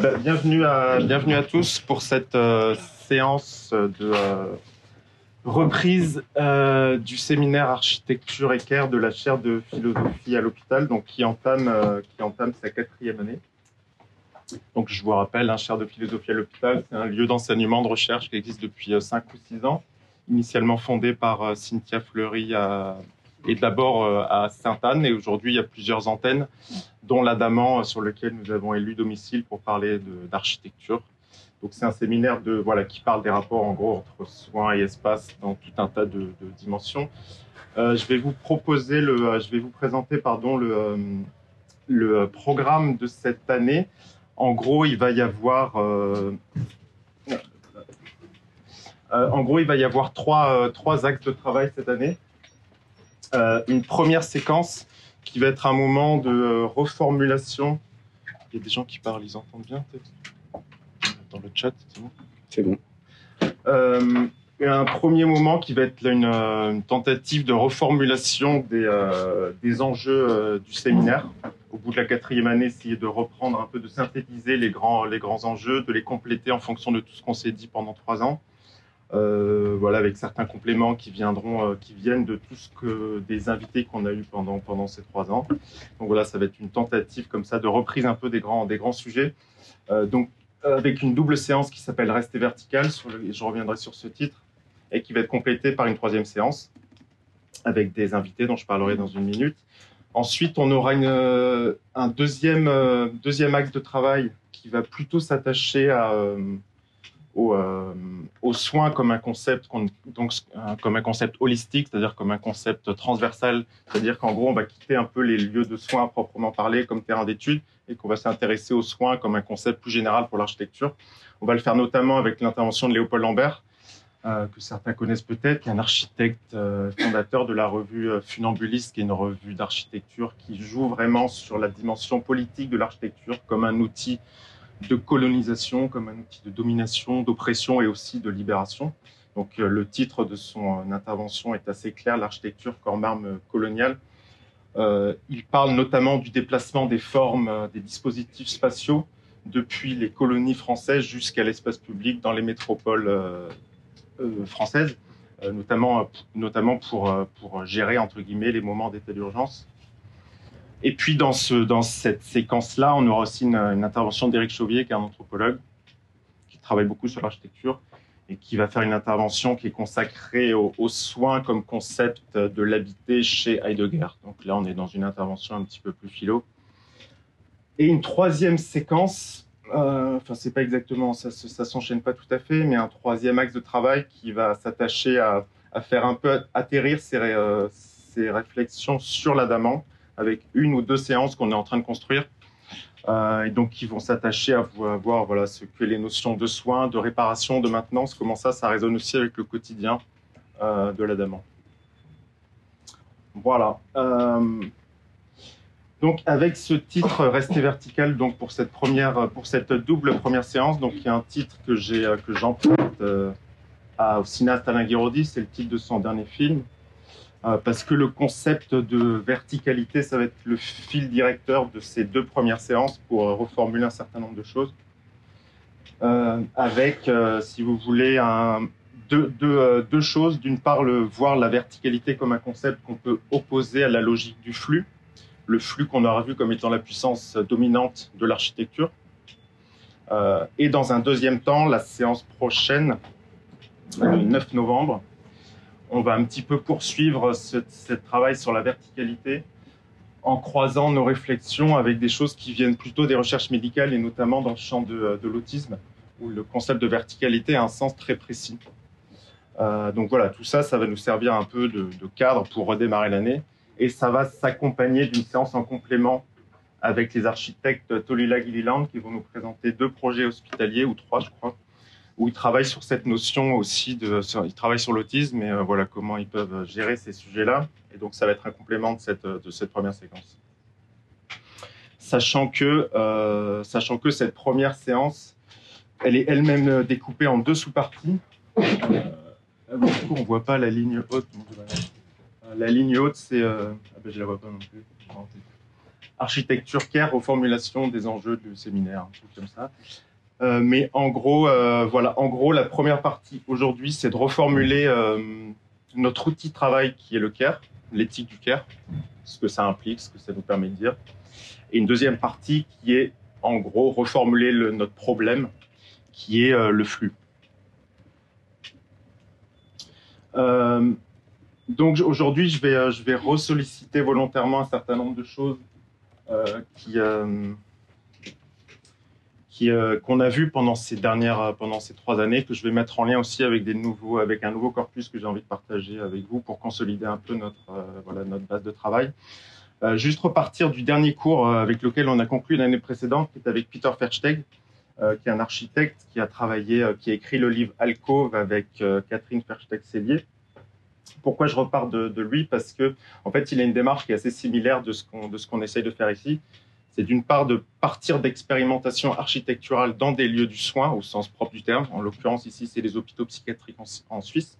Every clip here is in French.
Bah, bienvenue, à, bienvenue à tous pour cette euh, séance de euh, reprise euh, du séminaire architecture équerre de la chaire de philosophie à l'hôpital, donc qui entame, qui sa quatrième année. Donc je vous rappelle, un chaire de philosophie à l'hôpital, c'est un lieu d'enseignement, de recherche qui existe depuis 5 ou 6 ans, initialement fondé par Cynthia Fleury et d'abord à Sainte-Anne, et aujourd'hui il y a plusieurs antennes dont l'Adamant sur lequel nous avons élu domicile pour parler d'architecture. Donc c'est un séminaire de voilà qui parle des rapports en gros entre soins et espace dans tout un tas de, dimensions. Euh, je vais vous proposer le, euh, je vais vous présenter pardon le, euh, le programme de cette année. En gros, il va y avoir en gros, il va y avoir trois, trois axes de travail cette année. Une première séquence qui va être un moment de euh, reformulation. Il y a des gens qui parlent, ils entendent bien peut-être Dans le chat, c'est bon C'est bon. Euh, un premier moment qui va être une, euh, une tentative de reformulation des, des enjeux du séminaire. Au bout de la quatrième année, essayer de reprendre un peu, de synthétiser les grands, les grands enjeux, de les compléter en fonction de tout ce qu'on s'est dit pendant trois ans. Euh, voilà, avec certains compléments qui viendront, euh, qui viennent de tout ce que des invités qu'on a eu pendant pendant ces trois ans. Donc voilà, ça va être une tentative comme ça de reprise un peu des grands des grands sujets. Euh, donc avec une double séance qui s'appelle Rester vertical, je reviendrai sur ce titre, et qui va être complétée par une troisième séance avec des invités dont je parlerai dans une minute. Ensuite, on aura une, un deuxième, deuxième axe de travail qui va plutôt s'attacher à, euh, aux, soins comme un concept, donc comme un concept holistique, c'est-à-dire comme un concept transversal, c'est-à-dire qu'en gros on va quitter un peu les lieux de soins proprement parler comme terrain d'étude et qu'on va s'intéresser aux soins comme un concept plus général pour l'architecture. On va le faire notamment avec l'intervention de Léopold Lambert, euh, que certains connaissent peut-être, qui est un architecte euh, fondateur de la revue Funambuliste, qui est une revue d'architecture qui joue vraiment sur la dimension politique de l'architecture comme un outil de colonisation comme un outil de domination, d'oppression et aussi de libération. Donc euh, le titre de son euh, intervention est assez clair, l'architecture comme arme coloniale. Euh, il parle notamment du déplacement des formes, des dispositifs spatiaux depuis les colonies françaises jusqu'à l'espace public dans les métropoles françaises, notamment, notamment pour, pour gérer entre guillemets les moments d'état d'urgence. Et puis dans, ce, dans cette séquence-là, on aura aussi une, intervention d'Éric Chauvier, qui est un anthropologue, qui travaille beaucoup sur l'architecture et qui va faire une intervention qui est consacrée aux, soins comme concept de l'habité chez Heidegger. Donc là, on est dans une intervention un petit peu plus philo. Et une troisième séquence, euh, enfin c'est pas exactement, ça, ça s'enchaîne pas tout à fait, mais un troisième axe de travail qui va s'attacher à, faire un peu atterrir ces, euh, ces réflexions sur l'adamant avec une ou deux séances qu'on est en train de construire. Euh, et donc, qui vont s'attacher à, voir voilà, ce que les notions de soins, de réparation, de maintenance, comment ça, ça résonne aussi avec le quotidien euh, de l'adamant. Voilà. Euh, donc, avec ce titre Rester vertical, donc pour cette première, pour cette double première séance, donc il y a un titre que que j'emprunte au cinéaste Alain Guiraudy, c'est le titre de son dernier film, euh, parce que le concept de verticalité, ça va être le fil directeur de ces deux premières séances pour reformuler un certain nombre de choses. Euh, avec, euh, si vous voulez, deux, deux, choses. D'une part, le, voir la verticalité comme un concept qu'on peut opposer à la logique du flux, le flux qu'on aura vu comme étant la puissance dominante de l'architecture. et dans un deuxième temps, la séance prochaine, le 9 novembre, on va un petit peu poursuivre ce, travail sur la verticalité en croisant nos réflexions avec des choses qui viennent plutôt des recherches médicales et notamment dans le champ de, l'autisme où le concept de verticalité a un sens très précis. Euh, donc voilà, tout ça, ça va nous servir un peu de, cadre pour redémarrer l'année et ça va s'accompagner d'une séance en complément avec les architectes Tolila Gilliland qui vont nous présenter deux projets hospitaliers ou trois, je crois, où ils travaillent sur cette notion aussi ils travaillent sur l'autisme et euh, voilà comment ils peuvent gérer ces sujets-là. Et donc ça va être un complément de cette, première séquence. Sachant que, euh, sachant que cette première séance, elle est elle-même découpée en deux sous-parties. Euh, coup, on voit pas la ligne haute. La ligne haute, c'est, ah ben, je la vois pas non plus. architecture care, reformulation des enjeux du séminaire, un truc comme ça. Euh, mais en gros, euh, voilà, en gros, la première partie aujourd'hui, c'est de reformuler euh, notre outil de travail qui est le CARE, l'éthique du CARE, ce que ça implique, ce que ça nous permet de dire. Et une deuxième partie qui est, en gros, reformuler le, notre problème, qui est le flux. donc aujourd'hui, je vais, je vais ressolliciter volontairement un certain nombre de choses qui euh, qu'on a vu pendant ces dernières, euh, pendant ces trois années, que je vais mettre en lien aussi avec des nouveaux, avec un nouveau corpus que j'ai envie de partager avec vous pour consolider un peu notre, euh, voilà, notre base de travail. juste repartir du dernier cours avec lequel on a conclu l'année précédente, qui est avec Peter Fersteg, qui est un architecte qui a travaillé, qui a écrit le livre Alcove avec Catherine Fersteg-Cellier. Pourquoi je repars de, lui? Parce que, en fait, il a une démarche qui est assez similaire de ce qu'on, de ce qu'on essaye de faire ici c'est d'une part de partir d'expérimentation architecturale dans des lieux du soin, au sens propre du terme. En l'occurrence, ici, c'est les hôpitaux psychiatriques en, Suisse.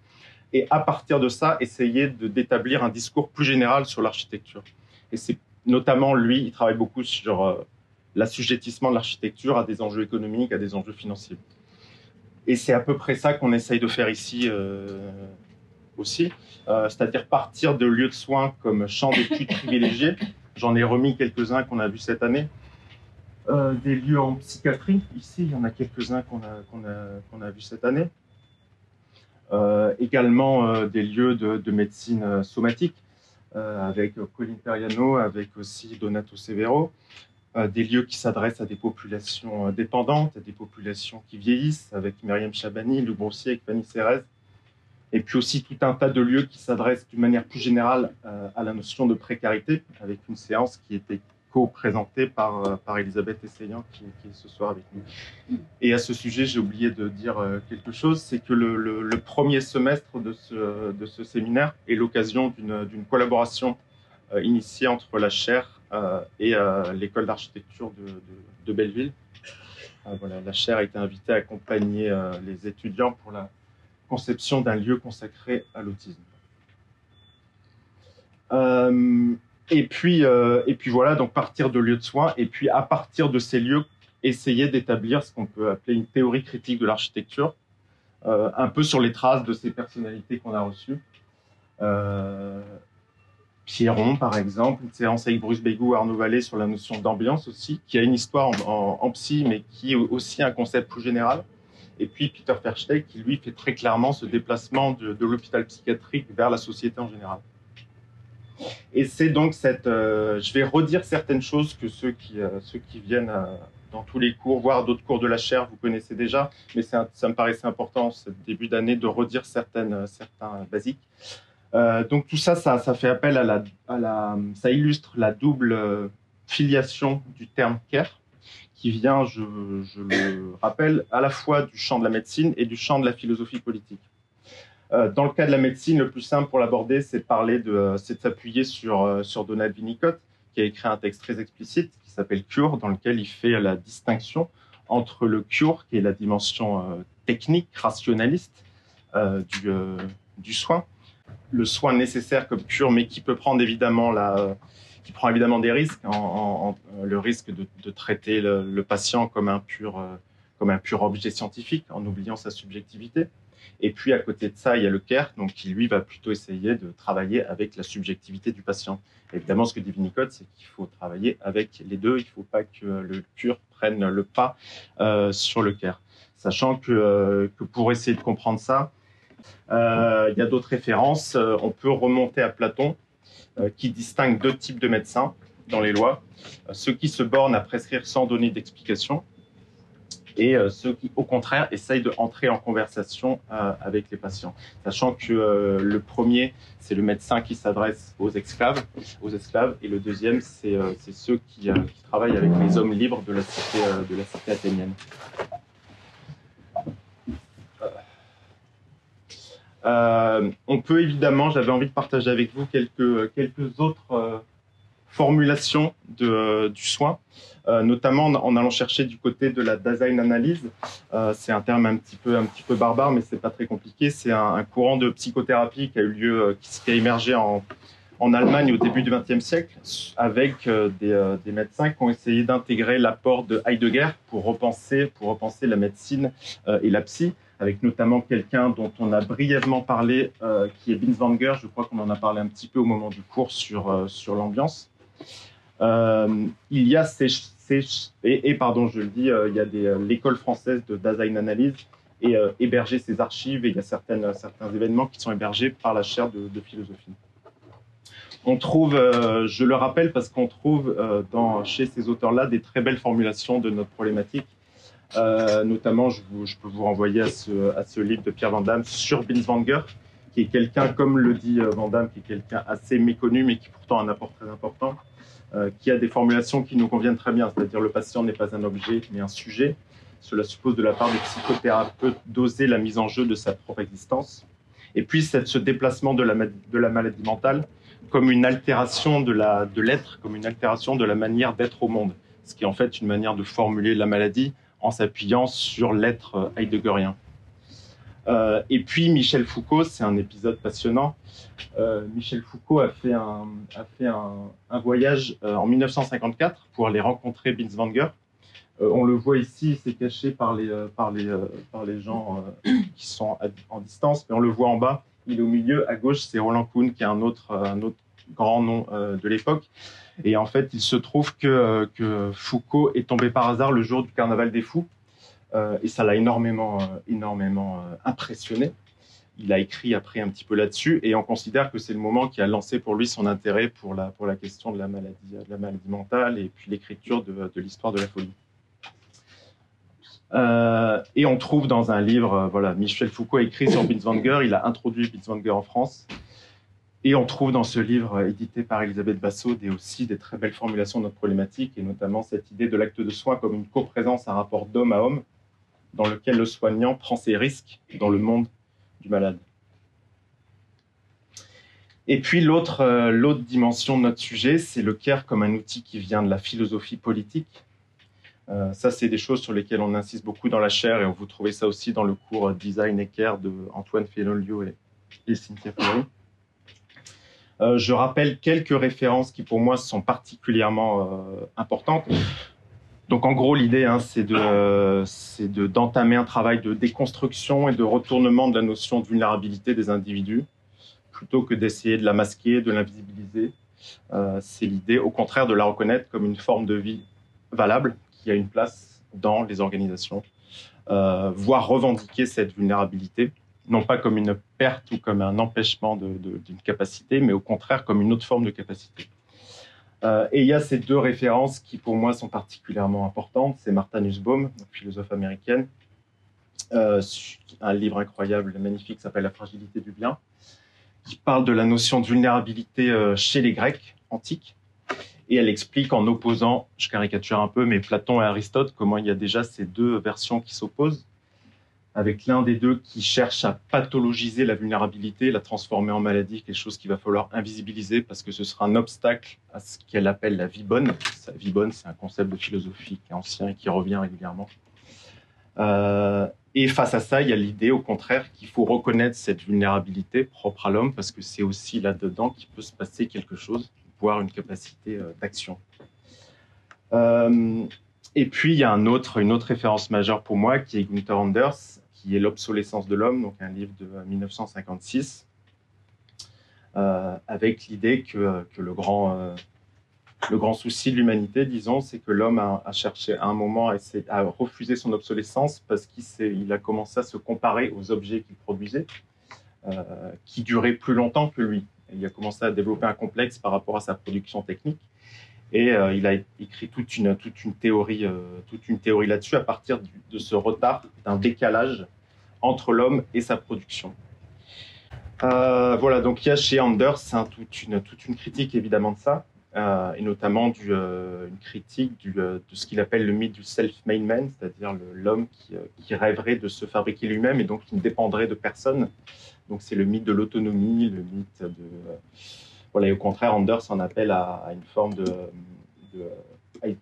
Et à partir de ça, essayer d'établir un discours plus général sur l'architecture. Et c'est notamment lui, il travaille beaucoup sur euh, l'assujettissement de l'architecture à des enjeux économiques, à des enjeux financiers. Et c'est à peu près ça qu'on essaye de faire ici euh, aussi, euh, c'est-à-dire partir de lieux de soins comme champ d'études privilégiés J'en ai remis quelques-uns qu'on a vus cette année. Euh, des lieux en psychiatrie, ici, il y en a quelques-uns qu'on a, qu'on a, qu'on a vus cette année. Euh, également euh, des lieux de, de médecine somatique, avec Colin Periano, avec aussi Donato Severo. des lieux qui s'adressent à des populations dépendantes, à des populations qui vieillissent, avec Myriam Chabani, Lou Brossier, avec Fanny Cérez et puis aussi tout un tas de lieux qui s'adressent d'une manière plus générale euh, à la notion de précarité, avec une séance qui était co-présentée par, euh, par Elisabeth Essayan, qui, est ce soir avec nous. Et à ce sujet, j'ai oublié de dire euh, quelque chose, c'est que le, premier semestre de ce, de ce séminaire est l'occasion d'une collaboration initiée entre la chaire et l'école d'architecture de, de, de, Belleville. voilà, la chaire a été invitée à accompagner les étudiants pour la conception d'un lieu consacré à l'autisme. Euh, et puis, euh, et puis voilà, donc partir de lieux de soins, et puis à partir de ces lieux, essayer d'établir ce qu'on peut appeler une théorie critique de l'architecture, euh, un peu sur les traces de ces personnalités qu'on a reçues. Pierron, par exemple, une séance avec Bruce Bégou, Arnaud Vallée sur la notion d'ambiance aussi, qui a une histoire en, en, psy, mais qui est aussi un concept plus général et puis Peter Fersteg qui lui fait très clairement ce déplacement de, l'hôpital psychiatrique vers la société en général. Et c'est donc cette, euh, je vais redire certaines choses que ceux qui, euh, ceux qui viennent euh, dans tous les cours, voire d'autres cours de la chaire, vous connaissez déjà, mais ça me paraissait important ce début d'année de redire certaines, certains basiques. donc tout ça, ça, ça, fait appel à la, à la, ça illustre la double filiation du terme care, qui vient, je, le rappelle, à la fois du champ de la médecine et du champ de la philosophie politique. Euh, dans le cas de la médecine, le plus simple pour l'aborder, c'est de euh, de s'appuyer sur, euh, sur Donald Winnicott, qui a écrit un texte très explicite qui s'appelle Cure, dans lequel il fait la distinction entre le cure, qui est la dimension technique, rationaliste du, du soin, le soin nécessaire comme cure, mais qui peut prendre évidemment la, qui prend évidemment des risques, en, en le risque de, traiter le, patient comme un, pur, euh, comme un pur objet scientifique, en oubliant sa subjectivité. Et puis à côté de ça, il y a le CARE, donc qui lui va plutôt essayer de travailler avec la subjectivité du patient. Évidemment, ce que dit Winnicott, c'est qu'il faut travailler avec les deux. Il ne faut pas que le cure prenne le pas euh, sur le CARE. Sachant que, euh, pour essayer de comprendre ça, euh, il y a d'autres références. Euh, on peut remonter à Platon, euh, qui distingue deux types de médecins dans les lois. Euh, ceux qui se bornent à prescrire sans donner d'explication et euh, ceux qui, au contraire, essayent d'entrer en conversation avec les patients. Sachant que le premier, c'est le médecin qui s'adresse aux esclaves, aux esclaves, et le deuxième, c'est ceux qui, qui, travaillent avec les hommes libres de la cité, de la cité athénienne. Euh, on peut évidemment, j'avais envie de partager avec vous quelques, quelques autres euh, formulations de, euh, du soin, notamment en, allant chercher du côté de la design analyse. C'est un terme un petit peu, un petit peu barbare, mais c'est pas très compliqué. C'est un, courant de psychothérapie qui a eu lieu, qui, a émergé en, en Allemagne au début du XXe siècle, avec euh, des, médecins qui ont essayé d'intégrer l'apport de Heidegger pour repenser, pour repenser la médecine et la psy, avec notamment quelqu'un dont on a brièvement parlé, qui est Binswanger. Je crois qu'on en a parlé un petit peu au moment du cours sur, sur l'ambiance. il y a ces, et, pardon, je le dis, il y a l'école française de Dasein Analyse et héberger ses archives et il y a certaines, certains événements qui sont hébergés par la chaire de philosophie on trouve, euh, je le rappelle parce qu'on trouve euh, dans, chez ces auteurs-là des très belles formulations de notre problématique. Euh, notamment, je, peux vous renvoyer à ce, livre de Pierre Van sur Binswanger, qui est quelqu'un, comme le dit Van qui est quelqu'un assez méconnu, mais qui pourtant a un apport très important, qui a des formulations qui nous conviennent très bien, c'est-à-dire le patient n'est pas un objet, mais un sujet. Cela suppose de la part des psychothérapeutes d'oser la mise en jeu de sa propre existence. Et puis, ce déplacement de la, de la maladie mentale comme une altération de l'être, comme une altération de la manière d'être au monde, ce qui est en fait une manière de formuler la maladie en s'appuyant sur l'être heideggerien. Euh, et puis Michel Foucault, c'est un épisode passionnant. Euh, Michel Foucault a fait un, voyage euh, en 1954 pour aller rencontrer Binswanger. on le voit ici, c'est caché par les, gens qui sont en distance, mais on le voit en bas il est au milieu, à gauche, c'est Roland Kuhn, qui est un autre grand nom euh, de l'époque. Et en fait, il se trouve que, que, Foucault est tombé par hasard le jour du Carnaval des Fous. Euh, et ça l'a énormément, euh, énormément impressionné. Il a écrit après un petit peu là-dessus et on considère que c'est le moment qui a lancé pour lui son intérêt pour la, pour la question de la maladie, de la maladie mentale et puis l'écriture de, l'histoire de la folie. Euh, et on trouve dans un livre, euh, voilà, Michel Foucault a écrit sur Binswanger, il a introduit Binswanger en France. Et on trouve dans ce livre euh, édité par Elisabeth Bassot des, aussi des très belles formulations de notre problématique, et notamment cette idée de l'acte de soin comme une coprésence, un rapport d'homme à homme, dans lequel le soignant prend ses risques dans le monde du malade. Et puis l'autre dimension de notre sujet, c'est le care comme un outil qui vient de la philosophie politique, euh, ça, c'est des choses sur lesquelles on insiste beaucoup dans la chaire et vous trouvez ça aussi dans le cours Design et Care de Antoine Félolio et, et Cynthia Fleury. Euh, je rappelle quelques références qui pour moi sont particulièrement euh, importantes. Donc en gros, l'idée, hein, c'est de, d'entamer un travail de déconstruction et de retournement de la notion de vulnérabilité des individus, plutôt que d'essayer de la masquer, de l'invisibiliser. c'est l'idée, au contraire, de la reconnaître comme une forme de vie valable qui a une place dans les organisations, euh, voire revendiquer cette vulnérabilité, non pas comme une perte ou comme un empêchement d'une capacité, mais au contraire comme une autre forme de capacité. Euh, et il y a ces deux références qui pour moi sont particulièrement importantes. C'est Martha Nussbaum, philosophe américaine, euh, un livre incroyable, magnifique, s'appelle La fragilité du bien, qui parle de la notion de vulnérabilité euh, chez les Grecs antiques, et elle explique en opposant, je caricature un peu, mais Platon et Aristote, comment il y a déjà ces deux versions qui s'opposent, avec l'un des deux qui cherche à pathologiser la vulnérabilité, la transformer en maladie, quelque chose qu'il va falloir invisibiliser parce que ce sera un obstacle à ce qu'elle appelle la vie bonne. La vie bonne, c'est un concept de philosophie qui est ancien et qui revient régulièrement. Euh, et face à ça, il y a l'idée, au contraire, qu'il faut reconnaître cette vulnérabilité propre à l'homme parce que c'est aussi là-dedans qu'il peut se passer quelque chose pouvoir, une capacité euh, d'action. Euh, et puis, il y a une autre référence majeure pour moi qui est Gunther Anders, qui est L'obsolescence de l'homme, donc un livre de 1956, euh, avec l'idée que, que, le, grand, souci de l'humanité, disons, c'est que l'homme a, cherché à un moment à, refuser son obsolescence parce qu'il il a commencé à se comparer aux objets qu'il produisait, qui duraient plus longtemps que lui il a commencé à développer un complexe par rapport à sa production technique. Et euh, il a écrit toute une, toute une théorie, euh, théorie là-dessus à partir de ce retard, d'un décalage entre l'homme et sa production. Euh, voilà, donc il y a chez Anders hein, toute, une, toute une critique évidemment de ça, et notamment du, une critique du, de ce qu'il appelle le mythe du self-made man, c'est-à-dire l'homme qui, qui, rêverait de se fabriquer lui-même et donc qui ne dépendrait de personne. Donc c'est le mythe de l'autonomie, le mythe de... Et au contraire, Anders en appelle à, une forme de,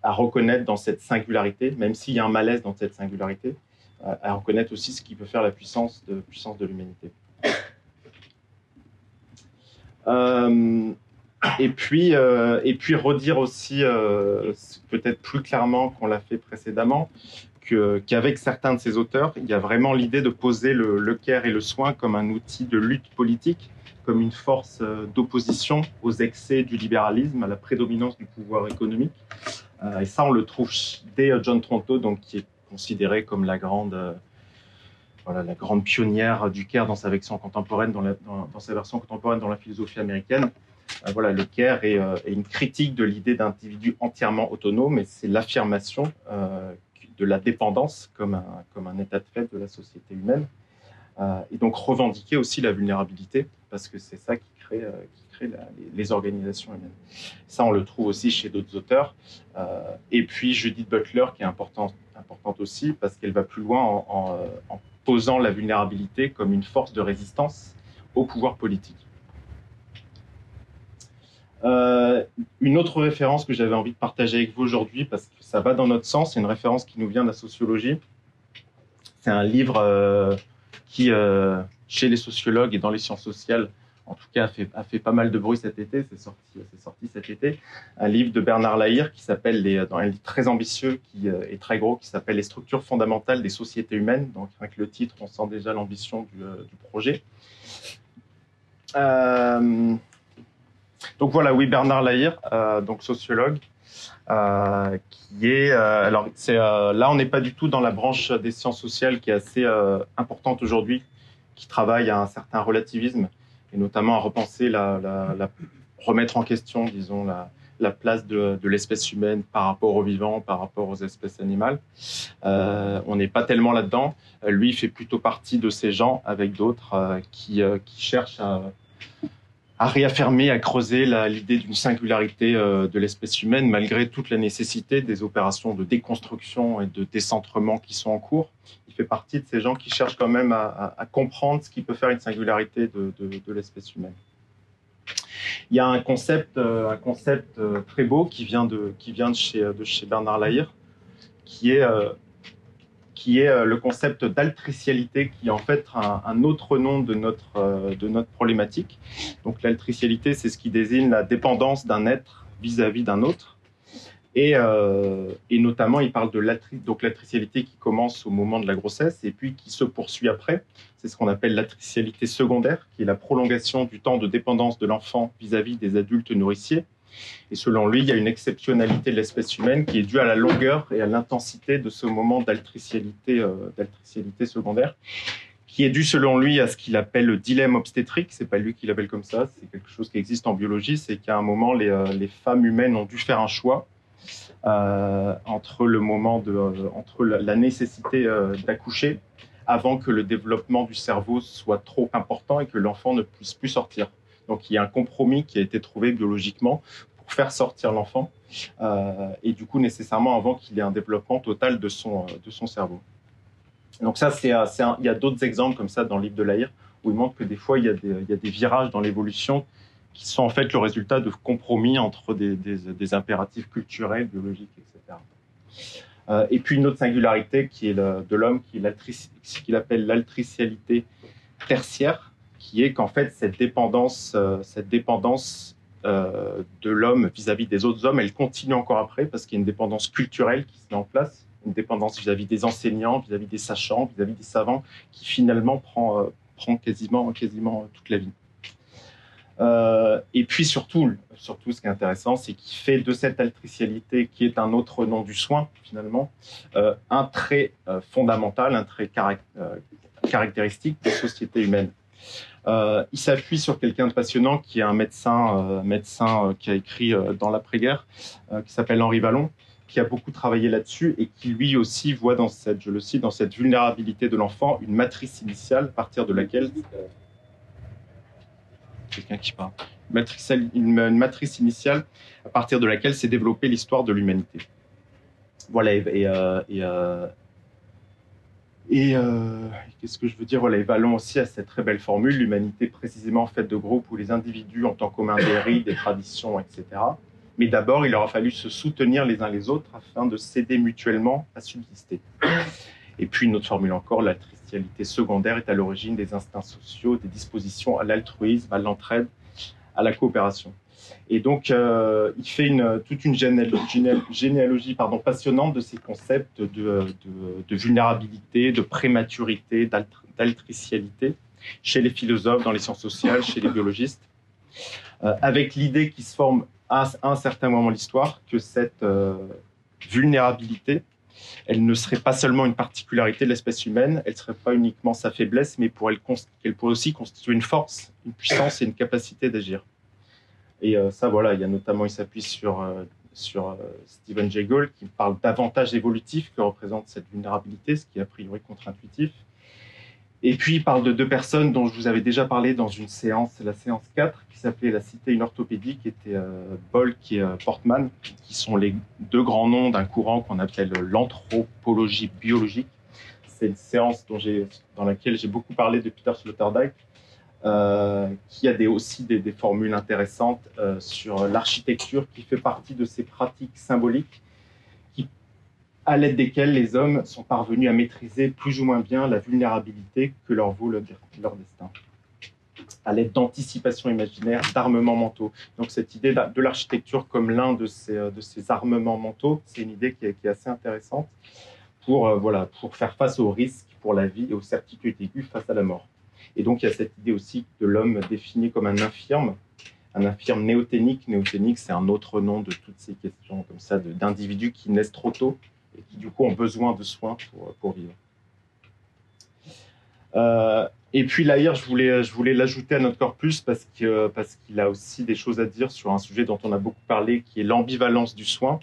à reconnaître dans cette singularité, même s'il y a un malaise dans cette singularité, à, reconnaître aussi ce qui peut faire la puissance de, puissance de l'humanité. Euh, et puis, euh, et puis redire aussi, euh, peut-être plus clairement qu'on l'a fait précédemment, qu'avec certains de ces auteurs, il y a vraiment l'idée de poser le, le, care et le soin comme un outil de lutte politique, comme une force euh, d'opposition aux excès du libéralisme, à la prédominance du pouvoir économique. Euh, et ça, on le trouve dès John Tronto, donc, qui est considéré comme la grande, euh, voilà, la grande pionnière du care dans sa version contemporaine, dans, la, sa version contemporaine dans la philosophie américaine. Euh, voilà, le care est, euh, une critique de l'idée d'individu entièrement autonome, et c'est l'affirmation euh, de la dépendance comme un, comme un état de fait de la société humaine. Euh, et donc revendiquer aussi la vulnérabilité, parce que c'est ça qui crée, euh, qui crée les, les, organisations humaines. Ça, on le trouve aussi chez d'autres auteurs. Euh, et puis Judith Butler, qui est importante, aussi, parce qu'elle va plus loin en, posant la vulnérabilité comme une force de résistance au pouvoir politique. Une autre référence que j'avais envie de partager avec vous aujourd'hui, parce que ça va dans notre sens, c'est une référence qui nous vient de la sociologie. C'est un livre qui, euh, chez les sociologues et dans les sciences sociales, en tout cas, a fait, pas mal de bruit cet été. C'est sorti, cet été. Un livre de Bernard Lahire qui s'appelle, les, dans un livre très ambitieux qui euh, est très gros, qui s'appelle Les structures fondamentales des sociétés humaines. Donc, avec le titre, on sent déjà l'ambition du, euh, du, projet. Euh, donc voilà, oui, Bernard Lahire, euh, donc sociologue, euh, qui est euh, alors c'est euh, là on n'est pas du tout dans la branche des sciences sociales qui est assez euh, importante aujourd'hui, qui travaille à un certain relativisme et notamment à repenser la, la, la remettre en question, disons la, la place de, de l'espèce humaine par rapport aux vivants, par rapport aux espèces animales. Euh, on n'est pas tellement là-dedans. Lui, il fait plutôt partie de ces gens avec d'autres qui, qui cherchent à à réaffirmer, à creuser l'idée d'une singularité euh, de l'espèce humaine, malgré toute la nécessité des opérations de déconstruction et de décentrement qui sont en cours. Il fait partie de ces gens qui cherchent quand même à, comprendre ce qui peut faire une singularité de, l'espèce humaine. Il y a un concept, euh, un concept euh, très beau qui vient de, qui vient chez, de chez Bernard Lahire, qui est qui est euh, le concept d'altricialité, qui est en fait un, autre nom de notre, euh, de notre problématique. Donc l'altricialité, c'est ce qui désigne la dépendance d'un être vis-à-vis d'un autre. Et, euh, et, notamment, il parle de l'atricialité qui commence au moment de la grossesse et puis qui se poursuit après. C'est ce qu'on appelle l'atricialité secondaire, qui est la prolongation du temps de dépendance de l'enfant vis-à-vis des adultes nourriciers. Et selon lui, il y a une exceptionnalité de l'espèce humaine qui est due à la longueur et à l'intensité de ce moment d'altricialité euh, secondaire, qui est dû selon lui à ce qu'il appelle le dilemme obstétrique. C'est pas lui qui l'appelle comme ça, c'est quelque chose qui existe en biologie. C'est qu'à un moment, les, euh, femmes humaines ont dû faire un choix euh, entre le moment entre la, nécessité d'accoucher avant que le développement du cerveau soit trop important et que l'enfant ne puisse plus sortir. Donc il y a un compromis qui a été trouvé biologiquement pour faire sortir l'enfant euh, et du coup nécessairement avant qu'il ait un développement total de son, de son cerveau. Donc ça, c'est, un, il y a d'autres exemples comme ça dans le livre de Lahire où il montre que des fois il y a des, il y a des virages dans l'évolution qui sont en fait le résultat de compromis entre des, des, des impératifs culturels, biologiques, etc. Euh, et puis une autre singularité qui est le, de l'homme, qui est qu'il appelle l'altricialité tertiaire, qui est qu'en fait cette dépendance, euh, cette dépendance euh, de l'homme vis-à-vis des autres hommes, elle continue encore après parce qu'il y a une dépendance culturelle qui se met en place, une dépendance vis-à-vis des enseignants, vis-à-vis des sachants, vis-à-vis des savants, qui finalement prend, euh, prend quasiment, quasiment toute la vie. Et puis surtout, surtout, ce qui est intéressant, c'est qu'il fait de cette altricialité, qui est un autre nom du soin finalement, un trait fondamental, un trait caract caractéristique des sociétés humaines. Euh, il s'appuie sur quelqu'un de passionnant qui est un médecin, euh, médecin euh, qui a écrit dans l'après-guerre, qui s'appelle Henri Vallon, qui a beaucoup travaillé là-dessus et qui lui aussi voit dans cette, je le cite, dans cette vulnérabilité de l'enfant une matrice initiale à partir de laquelle quelqu'un qui parle, une matrice, initiale à partir de laquelle s'est développée l'histoire de l'humanité. Voilà et, et et euh, qu'est-ce que je veux dire? Voilà, Vallon aussi a cette très belle formule, l'humanité précisément faite de groupes où les individus ont en commun des rites, des traditions, etc. Mais d'abord, il aura fallu se soutenir les uns les autres afin de s'aider mutuellement à subsister. Et puis une autre formule encore, la tristialité secondaire est à l'origine des instincts sociaux, des dispositions à l'altruisme, à l'entraide, à la coopération. Et donc, euh, il fait toute une généalogie, passionnante de ces concepts de, vulnérabilité, de prématurité, d'altricialité chez les philosophes, dans les sciences sociales, chez les biologistes, euh, avec l'idée qui se forme à un certain moment de l'histoire que cette euh, vulnérabilité, elle ne serait pas seulement une particularité de l'espèce humaine, elle ne serait pas uniquement sa faiblesse, mais pour elle pourrait aussi constituer une force, une puissance et une capacité d'agir. Et euh, ça, voilà, il y a notamment, il s'appuie sur, sur Stephen Jay Gould qui parle d'avantages évolutifs que représente cette vulnérabilité, ce qui est a priori contre-intuitif. Et puis, il parle de deux personnes dont je vous avais déjà parlé dans une séance, la séance 4, qui s'appelait La Cité une orthopédie, qui était euh, Bolk et euh, Portman, qui sont les deux grands noms d'un courant qu'on appelle l'anthropologie biologique. C'est une séance dans laquelle j'ai beaucoup parlé de Peter Sloterdijk, euh, qui a des, aussi des, formules intéressantes euh, sur l'architecture, qui fait partie de ces pratiques symboliques à l'aide desquelles les hommes sont parvenus à maîtriser plus ou moins bien la vulnérabilité que leur vaut leur destin, à l'aide d'anticipation imaginaire, d'armements mentaux. Donc cette idée de l'architecture comme l'un de ces, de ces armements mentaux, c'est une idée qui est, assez intéressante pour, euh, pour faire face aux risques pour la vie et aux certitudes aiguës face à la mort. Et donc il y a cette idée aussi de l'homme défini comme un infirme, un infirme néothénique. Néothénique, c'est un autre nom de toutes ces questions comme ça d'individus qui naissent trop tôt et qui du coup ont besoin de soins pour, vivre. Euh, et puis l'AIR, je voulais, je voulais l'ajouter à notre corpus parce qu'il parce qu'il a aussi des choses à dire sur un sujet dont on a beaucoup parlé, qui est l'ambivalence du soin,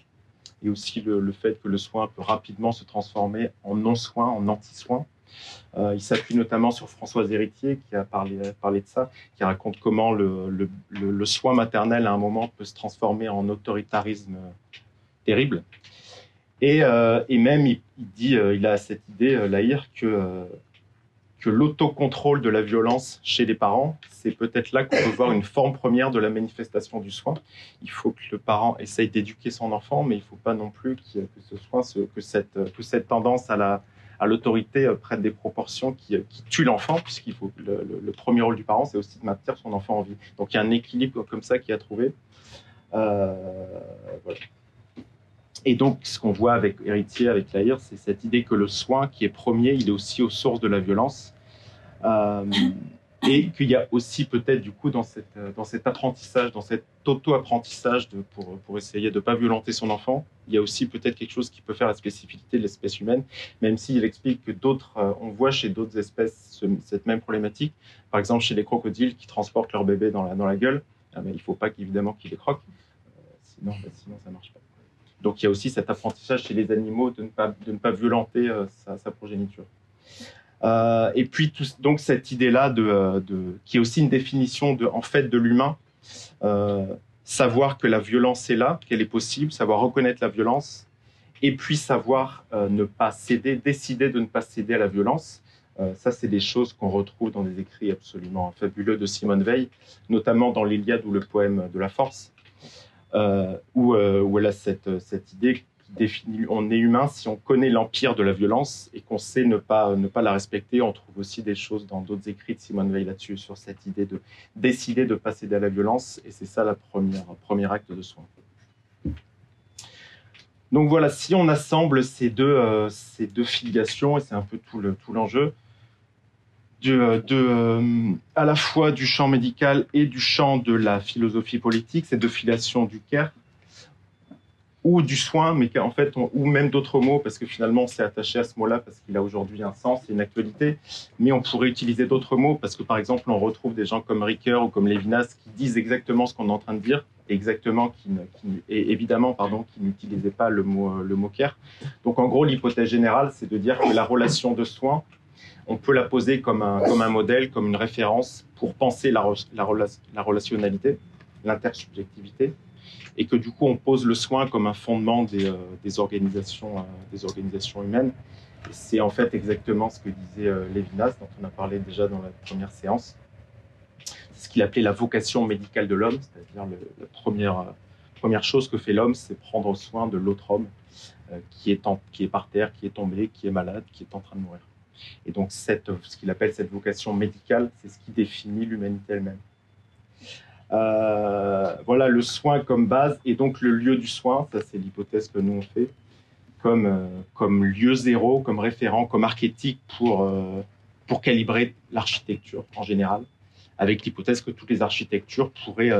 et aussi le, le, fait que le soin peut rapidement se transformer en non-soin, en anti-soin. Euh, il s'appuie notamment sur Françoise Héritier, qui a parlé, de ça, qui raconte comment le, soin maternel, à un moment, peut se transformer en autoritarisme terrible. Et, euh, et même, il, dit, euh, il a cette idée, euh, Lahir, que, euh, que l'autocontrôle de la violence chez les parents, c'est peut-être là qu'on peut voir une forme première de la manifestation du soin. Il faut que le parent essaye d'éduquer son enfant, mais il ne faut pas non plus que, ce cette, que cette tendance à la l'autorité prenne des proportions qui, qui tuent l'enfant, puisqu'il faut le, le, premier rôle du parent, c'est aussi de maintenir son enfant en vie. Donc il y a un équilibre comme ça qui a trouvé. Euh. Et donc, ce qu'on voit avec Héritier, avec Lahir, c'est cette idée que le soin qui est premier, il est aussi aux sources de la violence. Euh, et qu'il y a aussi peut-être, du coup, dans, cette, dans cet apprentissage, dans cet auto-apprentissage pour, pour essayer de ne pas violenter son enfant, il y a aussi peut-être quelque chose qui peut faire la spécificité de l'espèce humaine, même s'il explique que d'autres, euh, on voit chez d'autres espèces ce, cette même problématique. Par exemple, chez les crocodiles qui transportent leur bébé dans la, dans la gueule, ah ben, il ne faut pas qu'évidemment qu'ils les croquent, euh, sinon, ben, sinon ça ne marche pas. Donc il y a aussi cet apprentissage chez les animaux de ne pas, de ne pas violenter euh, sa, progéniture. Euh, et puis donc cette idée-là qui est aussi une définition de, en fait de l'humain, euh, savoir que la violence est là, qu'elle est possible, savoir reconnaître la violence, et puis savoir euh, ne pas céder, décider de ne pas céder à la violence. Ça, c'est des choses qu'on retrouve dans des écrits absolument fabuleux de Simone Veil, notamment dans l'Iliade ou le poème de la force où, où, elle a cette, idée on est humain si on connaît l'empire de la violence et qu'on sait ne pas, ne pas la respecter. On trouve aussi des choses dans d'autres écrits de Simone Veil là-dessus, sur cette idée de décider de ne pas céder à la violence. Et c'est ça première, premier acte de soin. Donc voilà, si on assemble ces deux, euh, ces deux filiations, et c'est un peu tout l'enjeu, le, tout de, euh, à la fois du champ médical et du champ de la philosophie politique, ces deux filiations du care ou du soin, mais en fait, ou même d'autres mots, parce que finalement, on s'est attaché à ce mot-là parce qu'il a aujourd'hui un sens et une actualité, mais on pourrait utiliser d'autres mots, parce que par exemple, on retrouve des gens comme Ricoeur ou comme Lévinas qui disent exactement ce qu'on est en train de dire, exactement, et évidemment, pardon, qui n'utilisaient pas le mot, le mot care. Donc en gros, l'hypothèse générale, c'est de dire que la relation de soin on peut la poser comme un, comme un modèle, comme une référence pour penser la, la, la relationnalité, l'intersubjectivité, et que du coup on pose le soin comme un fondement des, euh, organisations, euh, des organisations humaines. C'est en fait exactement ce que disait euh, Lévinas, dont on a parlé déjà dans la première séance. C'est ce qu'il appelait la vocation médicale de l'homme, c'est-à-dire la première, première chose que fait l'homme, c'est prendre soin de l'autre homme euh, qui, est en, qui est par terre, qui est tombé, qui est malade, qui est en train de mourir. Et donc, cette, ce qu'il appelle cette vocation médicale, c'est ce qui définit l'humanité elle-même. Voilà le soin comme base et donc le lieu du soin, ça c'est l'hypothèse que nous on fait, comme, comme lieu zéro, comme référent, comme archétype pour, pour calibrer l'architecture en général, avec l'hypothèse que toutes les architectures pourraient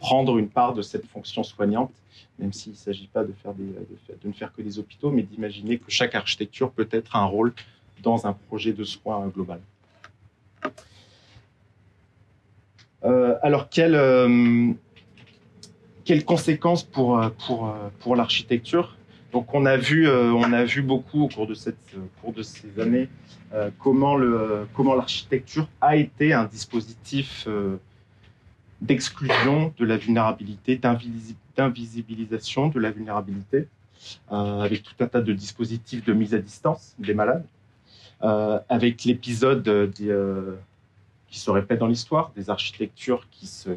prendre une part de cette fonction soignante, même s'il ne s'agit pas de, faire des, de, ne faire que des hôpitaux, mais d'imaginer que chaque architecture peut être un rôle dans un projet de soins global. Euh, alors, quelles, euh, quelles conséquences pour, pour, pour l'architecture? Donc, on a, vu, euh, on a vu beaucoup au cours de, cette, cours de ces années comment, le, comment l'architecture a été un dispositif d'exclusion de la vulnérabilité, d'invisibilisation de la vulnérabilité, euh, avec tout un tas de dispositifs de mise à distance des malades, euh, avec l'épisode euh, qui se répète dans l'histoire, des architectures qui se,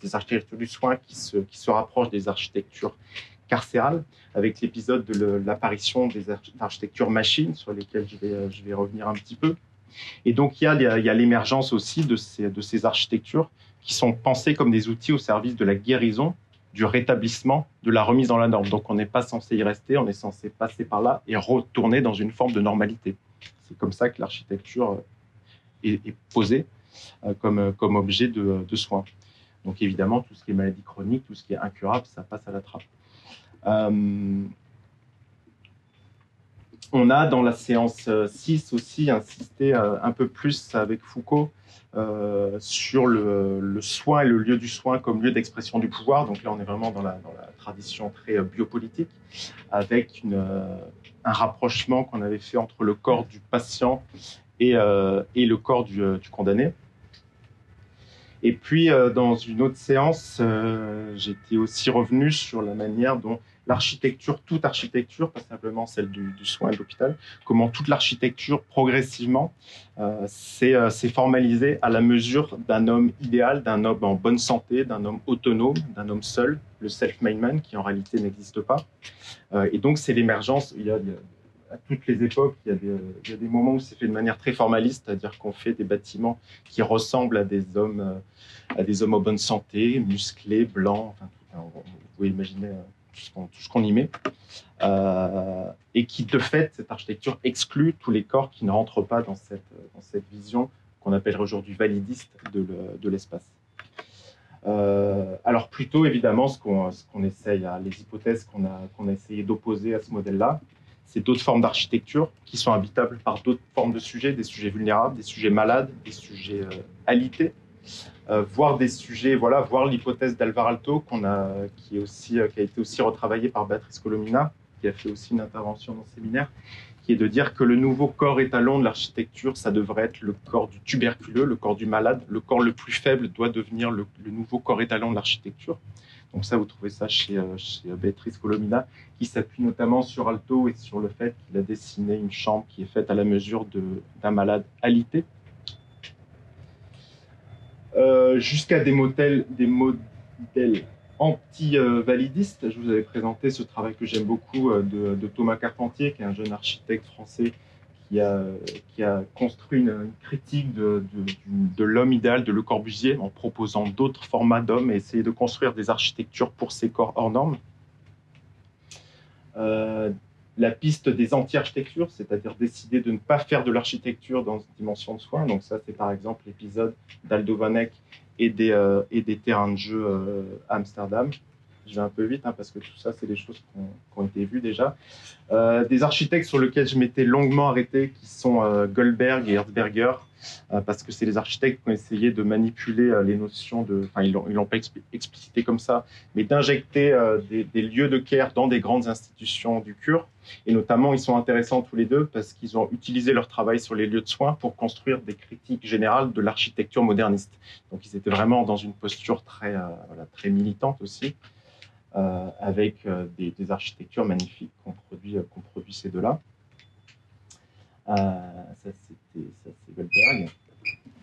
des architectures du soin qui se, qui se rapprochent des architectures carcérales, avec l'épisode de l'apparition des architectures machines sur lesquelles je vais, je vais revenir un petit peu. Et donc il y a, l'émergence aussi de ces, de ces architectures qui sont pensés comme des outils au service de la guérison, du rétablissement, de la remise dans la norme. Donc on n'est pas censé y rester, on est censé passer par là et retourner dans une forme de normalité. C'est comme ça que l'architecture euh, est, posée comme, euh, comme objet de, de, soins. Donc évidemment, tout ce qui est maladie chronique, tout ce qui est incurable, ça passe à la trappe. on a dans la séance 6 aussi insisté un peu plus avec Foucault euh, sur le, soin et le lieu du soin comme lieu d'expression du pouvoir. Donc là, on est vraiment dans la, tradition très euh, biopolitique, avec euh, un rapprochement qu'on avait fait entre le corps du patient et, le corps du, condamné. Et puis, dans une autre séance, j'étais aussi revenu sur la manière dont l'architecture, toute architecture, pas simplement celle du, soin et de l'hôpital, comment toute l'architecture progressivement euh, euh, s'est formalisée à la mesure d'un homme idéal, d'un homme en bonne santé, d'un homme autonome, d'un homme seul, le self-made man qui en réalité n'existe pas. Euh, et donc c'est l'émergence, à toutes les époques, il y, a des, moments où c'est fait de manière très formaliste, c'est-à-dire qu'on fait des bâtiments qui ressemblent à des hommes, à des hommes en bonne santé, musclés, blancs. Enfin, vous pouvez imaginer tout ce qu'on y met, euh, et qui de fait, cette architecture exclut tous les corps qui ne rentrent pas dans cette, vision qu'on appellerait aujourd'hui validiste de l'espace. Euh, alors plutôt évidemment ce qu'on essaye, les hypothèses qu'on a, qu'on a essayé d'opposer à ce modèle-là, c'est d'autres formes d'architecture qui sont habitables par d'autres formes de sujets, des sujets vulnérables, des sujets malades, des sujets euh, alités, euh, voir des sujets, voilà, voir l'hypothèse d'Alvar Alto a, euh, qui a été aussi retravaillée par Béatrice Colomina, qui a fait aussi une intervention dans le séminaire, qui est de dire que le nouveau corps étalon de l'architecture, ça devrait être le corps du tuberculeux, le corps du malade, le corps le plus faible doit devenir le, nouveau corps étalon de l'architecture. Donc ça, vous trouvez ça chez, euh, chez Béatrice Colomina, qui s'appuie notamment sur Alto et sur le fait qu'il a dessiné une chambre qui est faite à la mesure d'un malade alité. Euh, jusqu'à des modèles, anti-validistes. Je vous avais présenté ce travail que j'aime beaucoup euh, de, Thomas Carpentier, qui est un jeune architecte français qui a, construit une, critique de, l'homme idéal de Le Corbusier en proposant d'autres formats d'hommes et essayer de construire des architectures pour ces corps hors normes. Euh, la piste des anti-architectures, c'est-à-dire décider de ne pas faire de l'architecture dans une dimension de soin. Donc ça, c'est par exemple l'épisode d'Aldo Vanek et des, euh, et des terrains de jeu euh, à Amsterdam. Je vais un peu vite hein, parce que tout ça, c'est des choses qui ont, été vues déjà. Euh, des architectes sur lesquels je m'étais longuement arrêté, qui sont Goldberg et Herzberger, euh, parce que c'est les architectes qui ont essayé de manipuler euh, les notions de, enfin ils l'ont pas explicité comme ça, mais d'injecter euh, des, lieux de care dans des grandes institutions du cure. Et notamment, ils sont intéressants tous les deux parce qu'ils ont utilisé leur travail sur les lieux de soins pour construire des critiques générales de l'architecture moderniste. Donc ils étaient vraiment dans une posture très, voilà, très militante aussi. Avec des, architectures magnifiques qu'on produit, qu'on produit ces deux-là. Euh, ça, c'était Goldberg.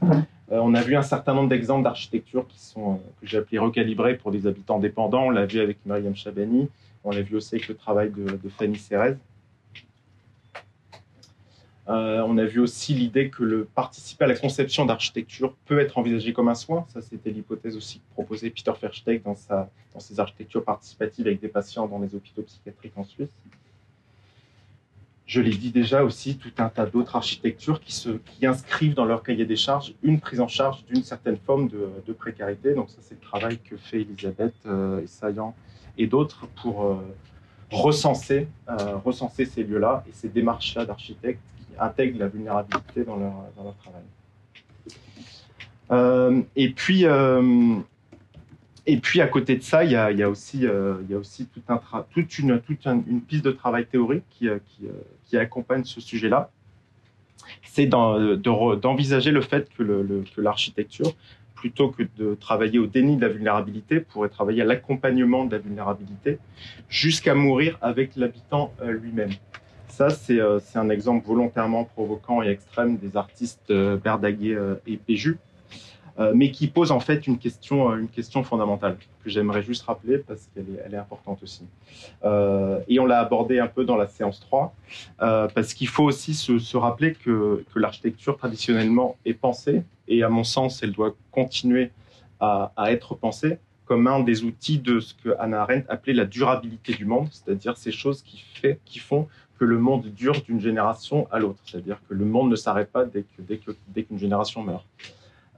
Euh, on a vu un certain nombre d'exemples d'architecture euh, que j'ai appelé recalibrés pour des habitants dépendants. On l'a vu avec Mariam Chabani. On l'a vu aussi avec le travail de, Fanny Cérez. Euh, on a vu aussi l'idée que le participer à la conception d'architecture peut être envisagé comme un soin. Ça, c'était l'hypothèse aussi que proposait Peter Versteeg dans, ses architectures participatives avec des patients dans les hôpitaux psychiatriques en Suisse. Je l'ai dit déjà aussi, tout un tas d'autres architectures qui, inscrivent dans leur cahier des charges une prise en charge d'une certaine forme de, précarité. Donc ça, c'est le travail que fait Elisabeth euh, Saillant et d'autres pour euh, recenser ces lieux-là et ces démarches-là d'architectes intègrent la vulnérabilité dans leur, travail. Euh, et puis, euh, et puis à côté de ça, il y a, aussi, euh, toute, une, toute piste de travail théorique qui, qui accompagne ce sujet-là. C'est d'envisager le fait que l'architecture, plutôt que de travailler au déni de la vulnérabilité, pourrait travailler à l'accompagnement de la vulnérabilité jusqu'à mourir avec l'habitant lui-même. Euh, c'est un exemple volontairement provoquant et extrême des artistes euh, Berdaguet euh, et Péju, mais qui pose en fait une question, une question fondamentale que j'aimerais juste rappeler parce qu'elle est, importante aussi. et on l'a abordé un peu dans la séance 3, parce qu'il faut aussi se, rappeler que, l'architecture traditionnellement est pensée, et à mon sens, elle doit continuer à, être pensée comme un des outils de ce que Hannah Arendt appelait la durabilité du monde, c'est-à-dire ces choses qui font que le monde dure d'une génération à l'autre. C'est-à-dire que le monde ne s'arrête pas dès qu'une que, dès génération meurt.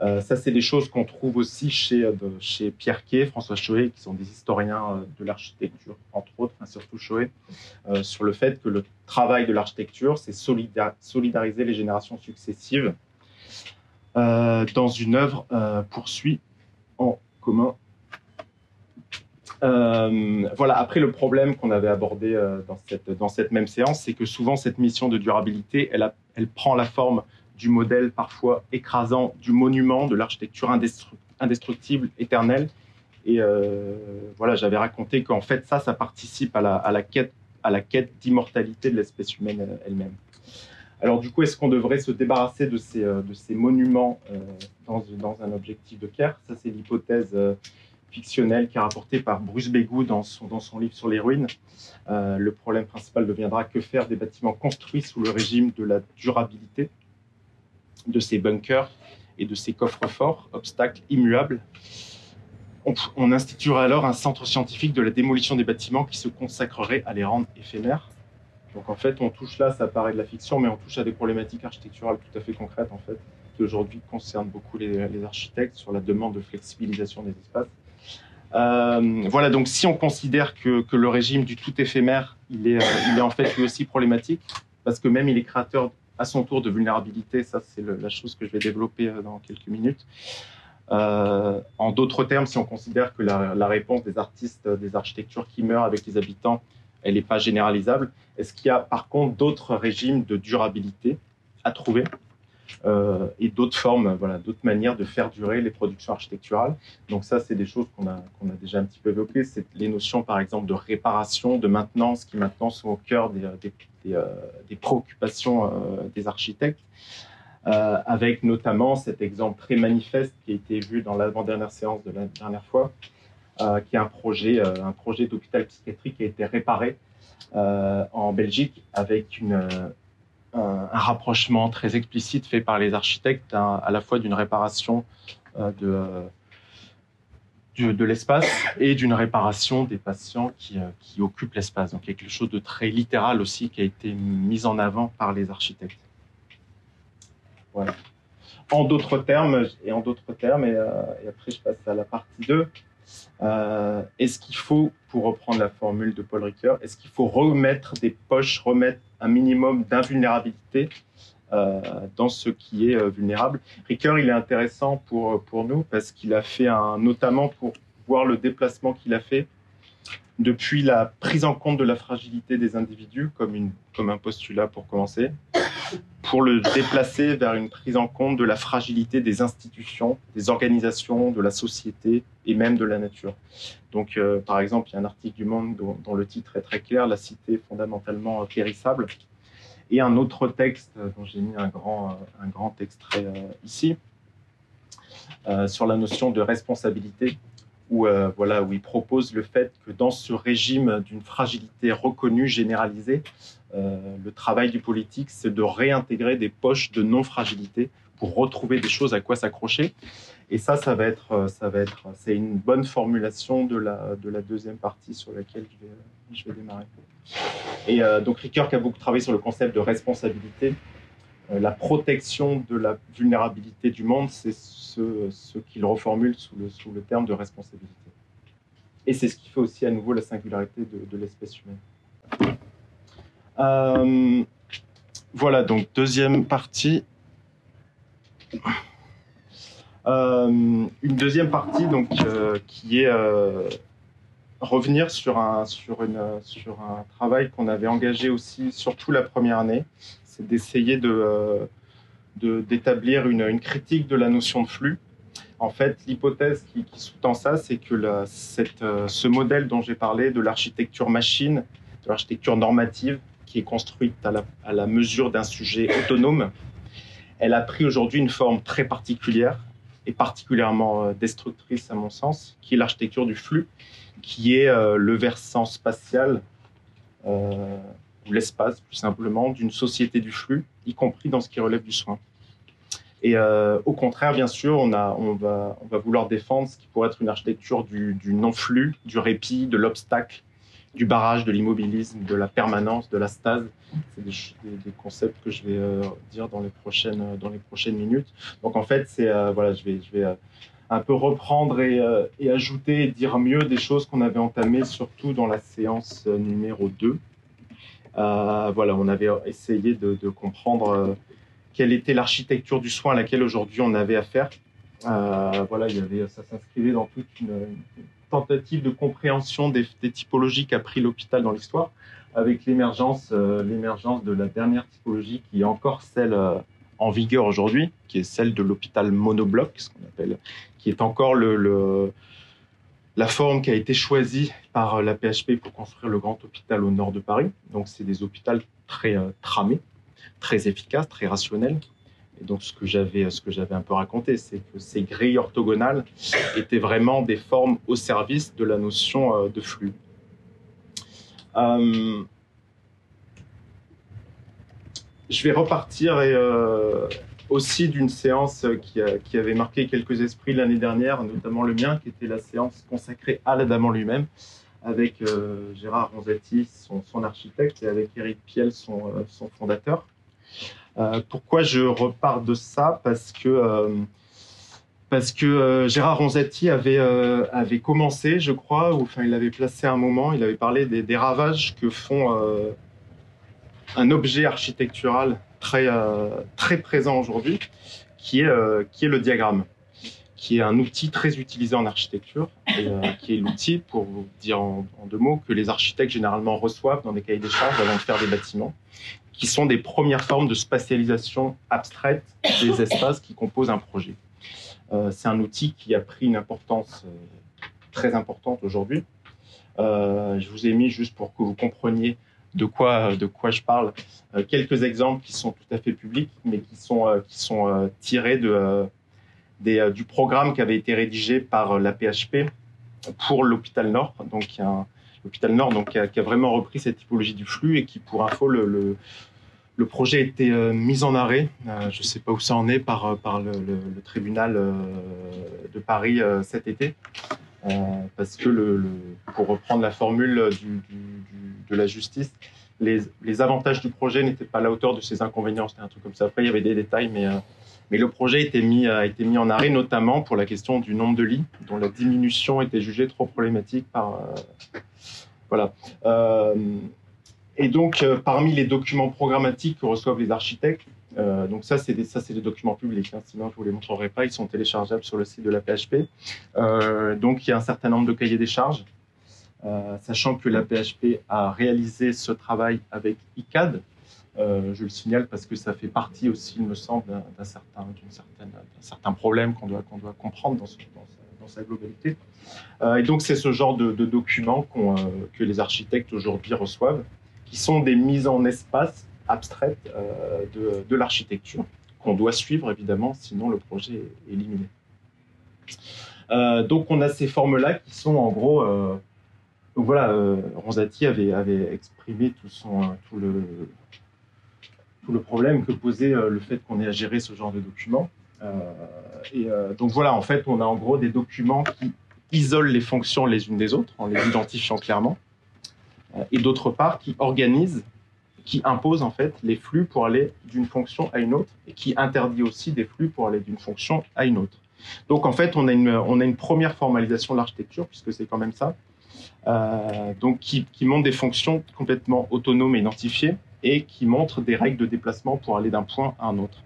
Euh, ça, c'est des choses qu'on trouve aussi chez, euh, chez Pierre Quay, François Choé, qui sont des historiens euh, de l'architecture, entre autres, surtout Choé, sur le fait que le travail de l'architecture, c'est solidariser les générations successives dans une œuvre poursuit en commun euh, voilà. Après, le problème qu'on avait abordé euh, dans, cette, même séance, c'est que souvent cette mission de durabilité, elle, prend la forme du modèle parfois écrasant du monument, de l'architecture indestructible, éternelle. Et euh, voilà, j'avais raconté qu'en fait, ça, ça participe à la, quête, d'immortalité de l'espèce humaine elle-même. Alors du coup, est-ce qu'on devrait se débarrasser de ces, de ces monuments dans, dans, un objectif de care? Ça, c'est l'hypothèse fictionnel qui est rapporté par Bruce Begou dans son, dans son livre sur les ruines. Euh, le problème principal deviendra que faire des bâtiments construits sous le régime de la durabilité de ces bunkers et de ces coffres forts, obstacles immuables. On, on instituerait alors un centre scientifique de la démolition des bâtiments qui se consacrerait à les rendre éphémères. Donc en fait, on touche là, ça paraît de la fiction, mais on touche à des problématiques architecturales tout à fait concrètes en fait, qui aujourd'hui concernent beaucoup les architectes sur la demande de flexibilisation des espaces. Euh, voilà, donc si on considère que, le régime du tout éphémère, il est, euh, il est en fait lui aussi problématique, parce que même il est créateur à son tour de vulnérabilité, ça c'est la chose que je vais développer euh, dans quelques minutes. En d'autres termes, si on considère que la, réponse des artistes, des architectures qui meurent avec les habitants, elle n'est pas généralisable, est-ce qu'il y a par contre d'autres régimes de durabilité à trouver? Euh, et d'autres formes, voilà, d'autres manières de faire durer les productions architecturales. Donc ça, c'est des choses qu'on a, qu'on a déjà un petit peu évoquées. C'est les notions, par exemple, de réparation, de maintenance, qui maintenant sont au cœur des, des, euh, des préoccupations euh, des architectes. Euh, avec notamment cet exemple très manifeste qui a été vu dans l'avant-dernière séance de la dernière fois, euh, qui est un projet, euh, un projet d'hôpital psychiatrique qui a été réparé en Belgique avec une, un, rapprochement très explicite fait par les architectes à la fois d'une réparation euh, de, de, l'espace et d'une réparation des patients qui, euh, occupent l'espace. Donc quelque chose de très littéral aussi qui a été mis en avant par les architectes. Voilà. En d'autres termes, et en termes, et, euh, et, après je passe à la partie 2, euh, est-ce qu'il faut, pour reprendre la formule de Paul Ricoeur, est-ce qu'il faut remettre des poches, remettre un minimum d'invulnérabilité euh, dans ce qui est euh, vulnérable? Ricoeur, il est intéressant pour, pour nous parce qu'il a fait un, notamment pour voir le déplacement qu'il a fait depuis la prise en compte de la fragilité des individus comme, un postulat pour commencer, pour le déplacer vers une prise en compte de la fragilité des institutions, des organisations, de la société et même de la nature. Donc, euh, par exemple, il y a un article du Monde dont, le titre est très clair, La cité fondamentalement périssable, et un autre texte dont j'ai mis un grand, un grand extrait euh, ici, euh, sur la notion de responsabilité où, voilà, où il propose le fait que dans ce régime d'une fragilité reconnue, généralisée, le travail du politique, c'est de réintégrer des poches de non-fragilité pour retrouver des choses à quoi s'accrocher. Et ça, ça va être, ça va être, c'est une bonne formulation de la, de la deuxième partie sur laquelle je vais, démarrer. Et donc Ricoeur qui a beaucoup travaillé sur le concept de responsabilité, euh, la protection de la vulnérabilité du monde, c'est ce, qu'il reformule sous le, sous le, terme de responsabilité. Et c'est ce qui fait aussi à nouveau la singularité de, l'espèce humaine. Euh, voilà, donc deuxième partie. Euh, une deuxième partie donc, euh, qui est euh, revenir sur un, sur, une, sur un travail qu'on avait engagé aussi, surtout la première année, c'est d'essayer de, d'établir une, critique de la notion de flux. En fait, l'hypothèse qui, sous-tend ça, c'est que cette, euh, ce modèle dont j'ai parlé, de l'architecture machine, de l'architecture normative, qui est construite à la, à la mesure d'un sujet autonome, elle a pris aujourd'hui une forme très particulière et particulièrement euh, destructrice à mon sens, qui est l'architecture du flux, qui est euh, le versant spatial euh, ou l'espace, plus simplement, d'une société du flux, y compris dans ce qui relève du soin. Et euh, au contraire, bien sûr, on, a, on, va, on va vouloir défendre ce qui pourrait être une architecture du, du non-flux, du répit, de l'obstacle, du barrage, de l'immobilisme, de la permanence, de la stase. C'est des, concepts que je vais euh, dire dans les prochaines, dans les prochaines minutes. Donc en fait, c'est euh, voilà, je vais, je vais un peu reprendre et, et, ajouter et dire mieux des choses qu'on avait entamées, surtout dans la séance numéro 2. Euh, voilà, on avait essayé de, comprendre euh, quelle était l'architecture du soin à laquelle aujourd'hui on avait affaire. Euh, voilà, il y avait, ça s'inscrivait dans toute une, tentative de compréhension des, typologies qu'a pris l'hôpital dans l'histoire, avec l'émergence, de la dernière typologie qui est encore celle en vigueur aujourd'hui, qui est celle de l'hôpital monobloc, ce qu'on appelle, qui est encore le la forme qui a été choisie par la PHP pour construire le grand hôpital au nord de Paris. Donc, c'est des hôpitaux très euh, tramés, très efficaces, très rationnels. Et donc, ce que j'avais, ce que j'avais un peu raconté, c'est que ces grilles orthogonales étaient vraiment des formes au service de la notion euh, de flux. Euh, je vais repartir et euh, aussi d'une séance qui, a, qui, avait marqué quelques esprits l'année dernière, notamment le mien, qui était la séance consacrée à l'Adamant lui-même, avec euh, Gérard Ronzetti, son, architecte, et avec Eric Piel, son, euh, fondateur. Euh, pourquoi je repars de ça? Parce que, euh, parce que euh, Gérard Ronzetti avait, avait commencé, je crois, ou enfin il avait placé un moment, il avait parlé des ravages que font un objet architectural très, euh, très présent aujourd'hui, qui, est, euh, qui est le diagramme, qui est un outil très utilisé en architecture, euh, qui est l'outil, pour vous dire en, en, deux mots, que les architectes généralement reçoivent dans des cahiers des charges avant de faire des bâtiments, qui sont des premières formes de spatialisation abstraite des espaces qui composent un projet. C'est un outil qui a pris une importance très importante aujourd'hui. Je vous ai mis juste pour que vous compreniez de quoi, de quoi je parle. Euh, quelques exemples qui sont tout à fait publics, mais qui sont, euh, qui sont euh, tirés de, du programme qui avait été rédigé par la PHP pour l'hôpital Nord. Donc, l'hôpital Nord donc, qui a, qui, a, vraiment repris cette typologie du flux et qui, pour info, le, le, projet a été mis en arrêt. je ne sais pas où ça en est par, par le tribunal de Paris cet été. Parce que, pour reprendre la formule de la justice, les, avantages du projet n'étaient pas à la hauteur de ses inconvénients. C'était un truc comme ça. Après, il y avait des détails, mais, euh, le projet a été, mis, en arrêt, notamment pour la question du nombre de lits, dont la diminution était jugée trop problématique. Euh. Euh, et donc, parmi les documents programmatiques que reçoivent les architectes, euh, donc ça, c'est des, des documents publics. Hein, sinon, je vous les montrerai pas. Ils sont téléchargeables sur le site de la PHP. Euh, donc, il y a un certain nombre de cahiers des charges, euh, sachant que la PHP a réalisé ce travail avec ICAD. Je le signale parce que ça fait partie aussi, il me semble, d'un, certain, certain problème qu'on doit, qu'on doit comprendre dans, dans, dans sa globalité. Et donc, c'est ce genre de, documents que les architectes aujourd'hui reçoivent, qui sont des mises en espace abstraite euh, de, l'architecture qu'on doit suivre évidemment, sinon le projet est éliminé. donc on a ces formes-là qui sont en gros... donc voilà, Ronzati avait, exprimé tout, son, tout, le, tout le problème que posait le fait qu'on ait à gérer ce genre de documents. et donc voilà, en fait, on a en gros des documents qui isolent les fonctions les unes des autres en les identifiant clairement, et d'autre part qui organisent qui impose en fait les flux pour aller d'une fonction à une autre et qui interdit aussi des flux pour aller d'une fonction à une autre. Donc en fait, on a une, première formalisation de l'architecture, puisque c'est quand même ça, euh, donc qui, qui, montre des fonctions complètement autonomes et identifiées et qui montre des règles de déplacement pour aller d'un point à un autre.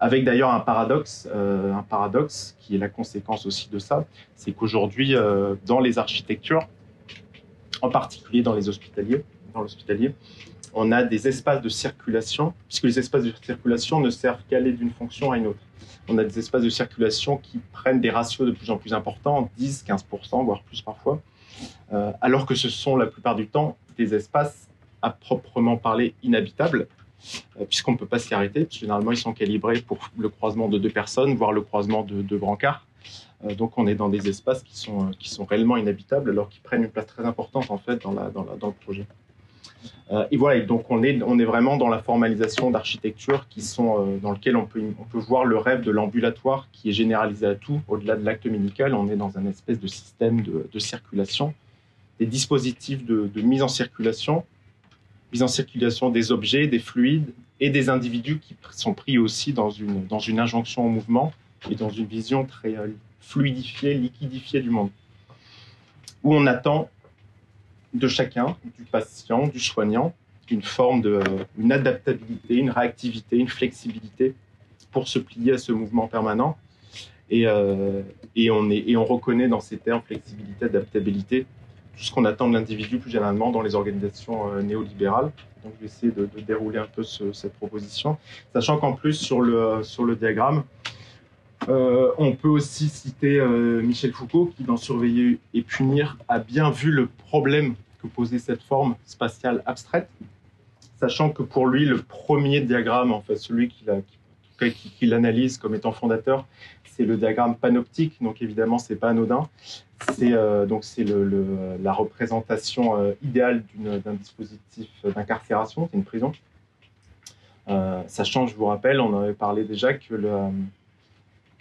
Avec d'ailleurs un paradoxe, euh, un paradoxe qui est la conséquence aussi de ça, c'est qu'aujourd'hui, euh, dans les architectures, en particulier dans les hospitaliers, dans l'hospitalier, on a des espaces de circulation, puisque les espaces de circulation ne servent qu'à aller d'une fonction à une autre. On a des espaces de circulation qui prennent des ratios de plus en plus importants, 10, 15%, voire plus parfois, euh, alors que ce sont la plupart du temps des espaces à proprement parler inhabitables, euh, puisqu'on ne peut pas s'y arrêter. Généralement, ils sont calibrés pour le croisement de deux personnes, voire le croisement de deux brancards. Euh, donc, on est dans des espaces qui sont, réellement inhabitables, alors qu'ils prennent une place très importante en fait dans, dans le projet. Euh, et voilà, donc on est, on est vraiment dans la formalisation d'architectures qui sont euh, dans lequel on peut, on peut voir le rêve de l'ambulatoire qui est généralisé à tout. Au-delà de l'acte médical, on est dans un espèce de système de, de circulation, des dispositifs de, de, mise en circulation, mise en circulation des objets, des fluides et des individus qui sont pris aussi dans une, dans une injonction au mouvement et dans une vision très euh, fluidifiée, liquidifiée du monde, où on attend de chacun, du patient, du soignant, une forme de, une adaptabilité, une réactivité, une flexibilité pour se plier à ce mouvement permanent. Et, euh, et, on, est, et on reconnaît dans ces termes flexibilité, adaptabilité, tout ce qu'on attend de l'individu plus généralement dans les organisations euh, néolibérales. Donc je vais essayer de, dérouler un peu ce, cette proposition, sachant qu'en plus sur le, sur le diagramme, euh, on peut aussi citer Michel Foucault qui, dans Surveiller et punir, a bien vu le problème que posait cette forme spatiale abstraite, sachant que pour lui, le premier diagramme, en fait, celui qu'il qui, l'analyse comme étant fondateur, c'est le diagramme panoptique. Donc évidemment, c'est pas anodin. C'est euh, la représentation idéale d'un dispositif d'incarcération, c'est une prison. sachant, je vous rappelle, on avait parlé déjà que le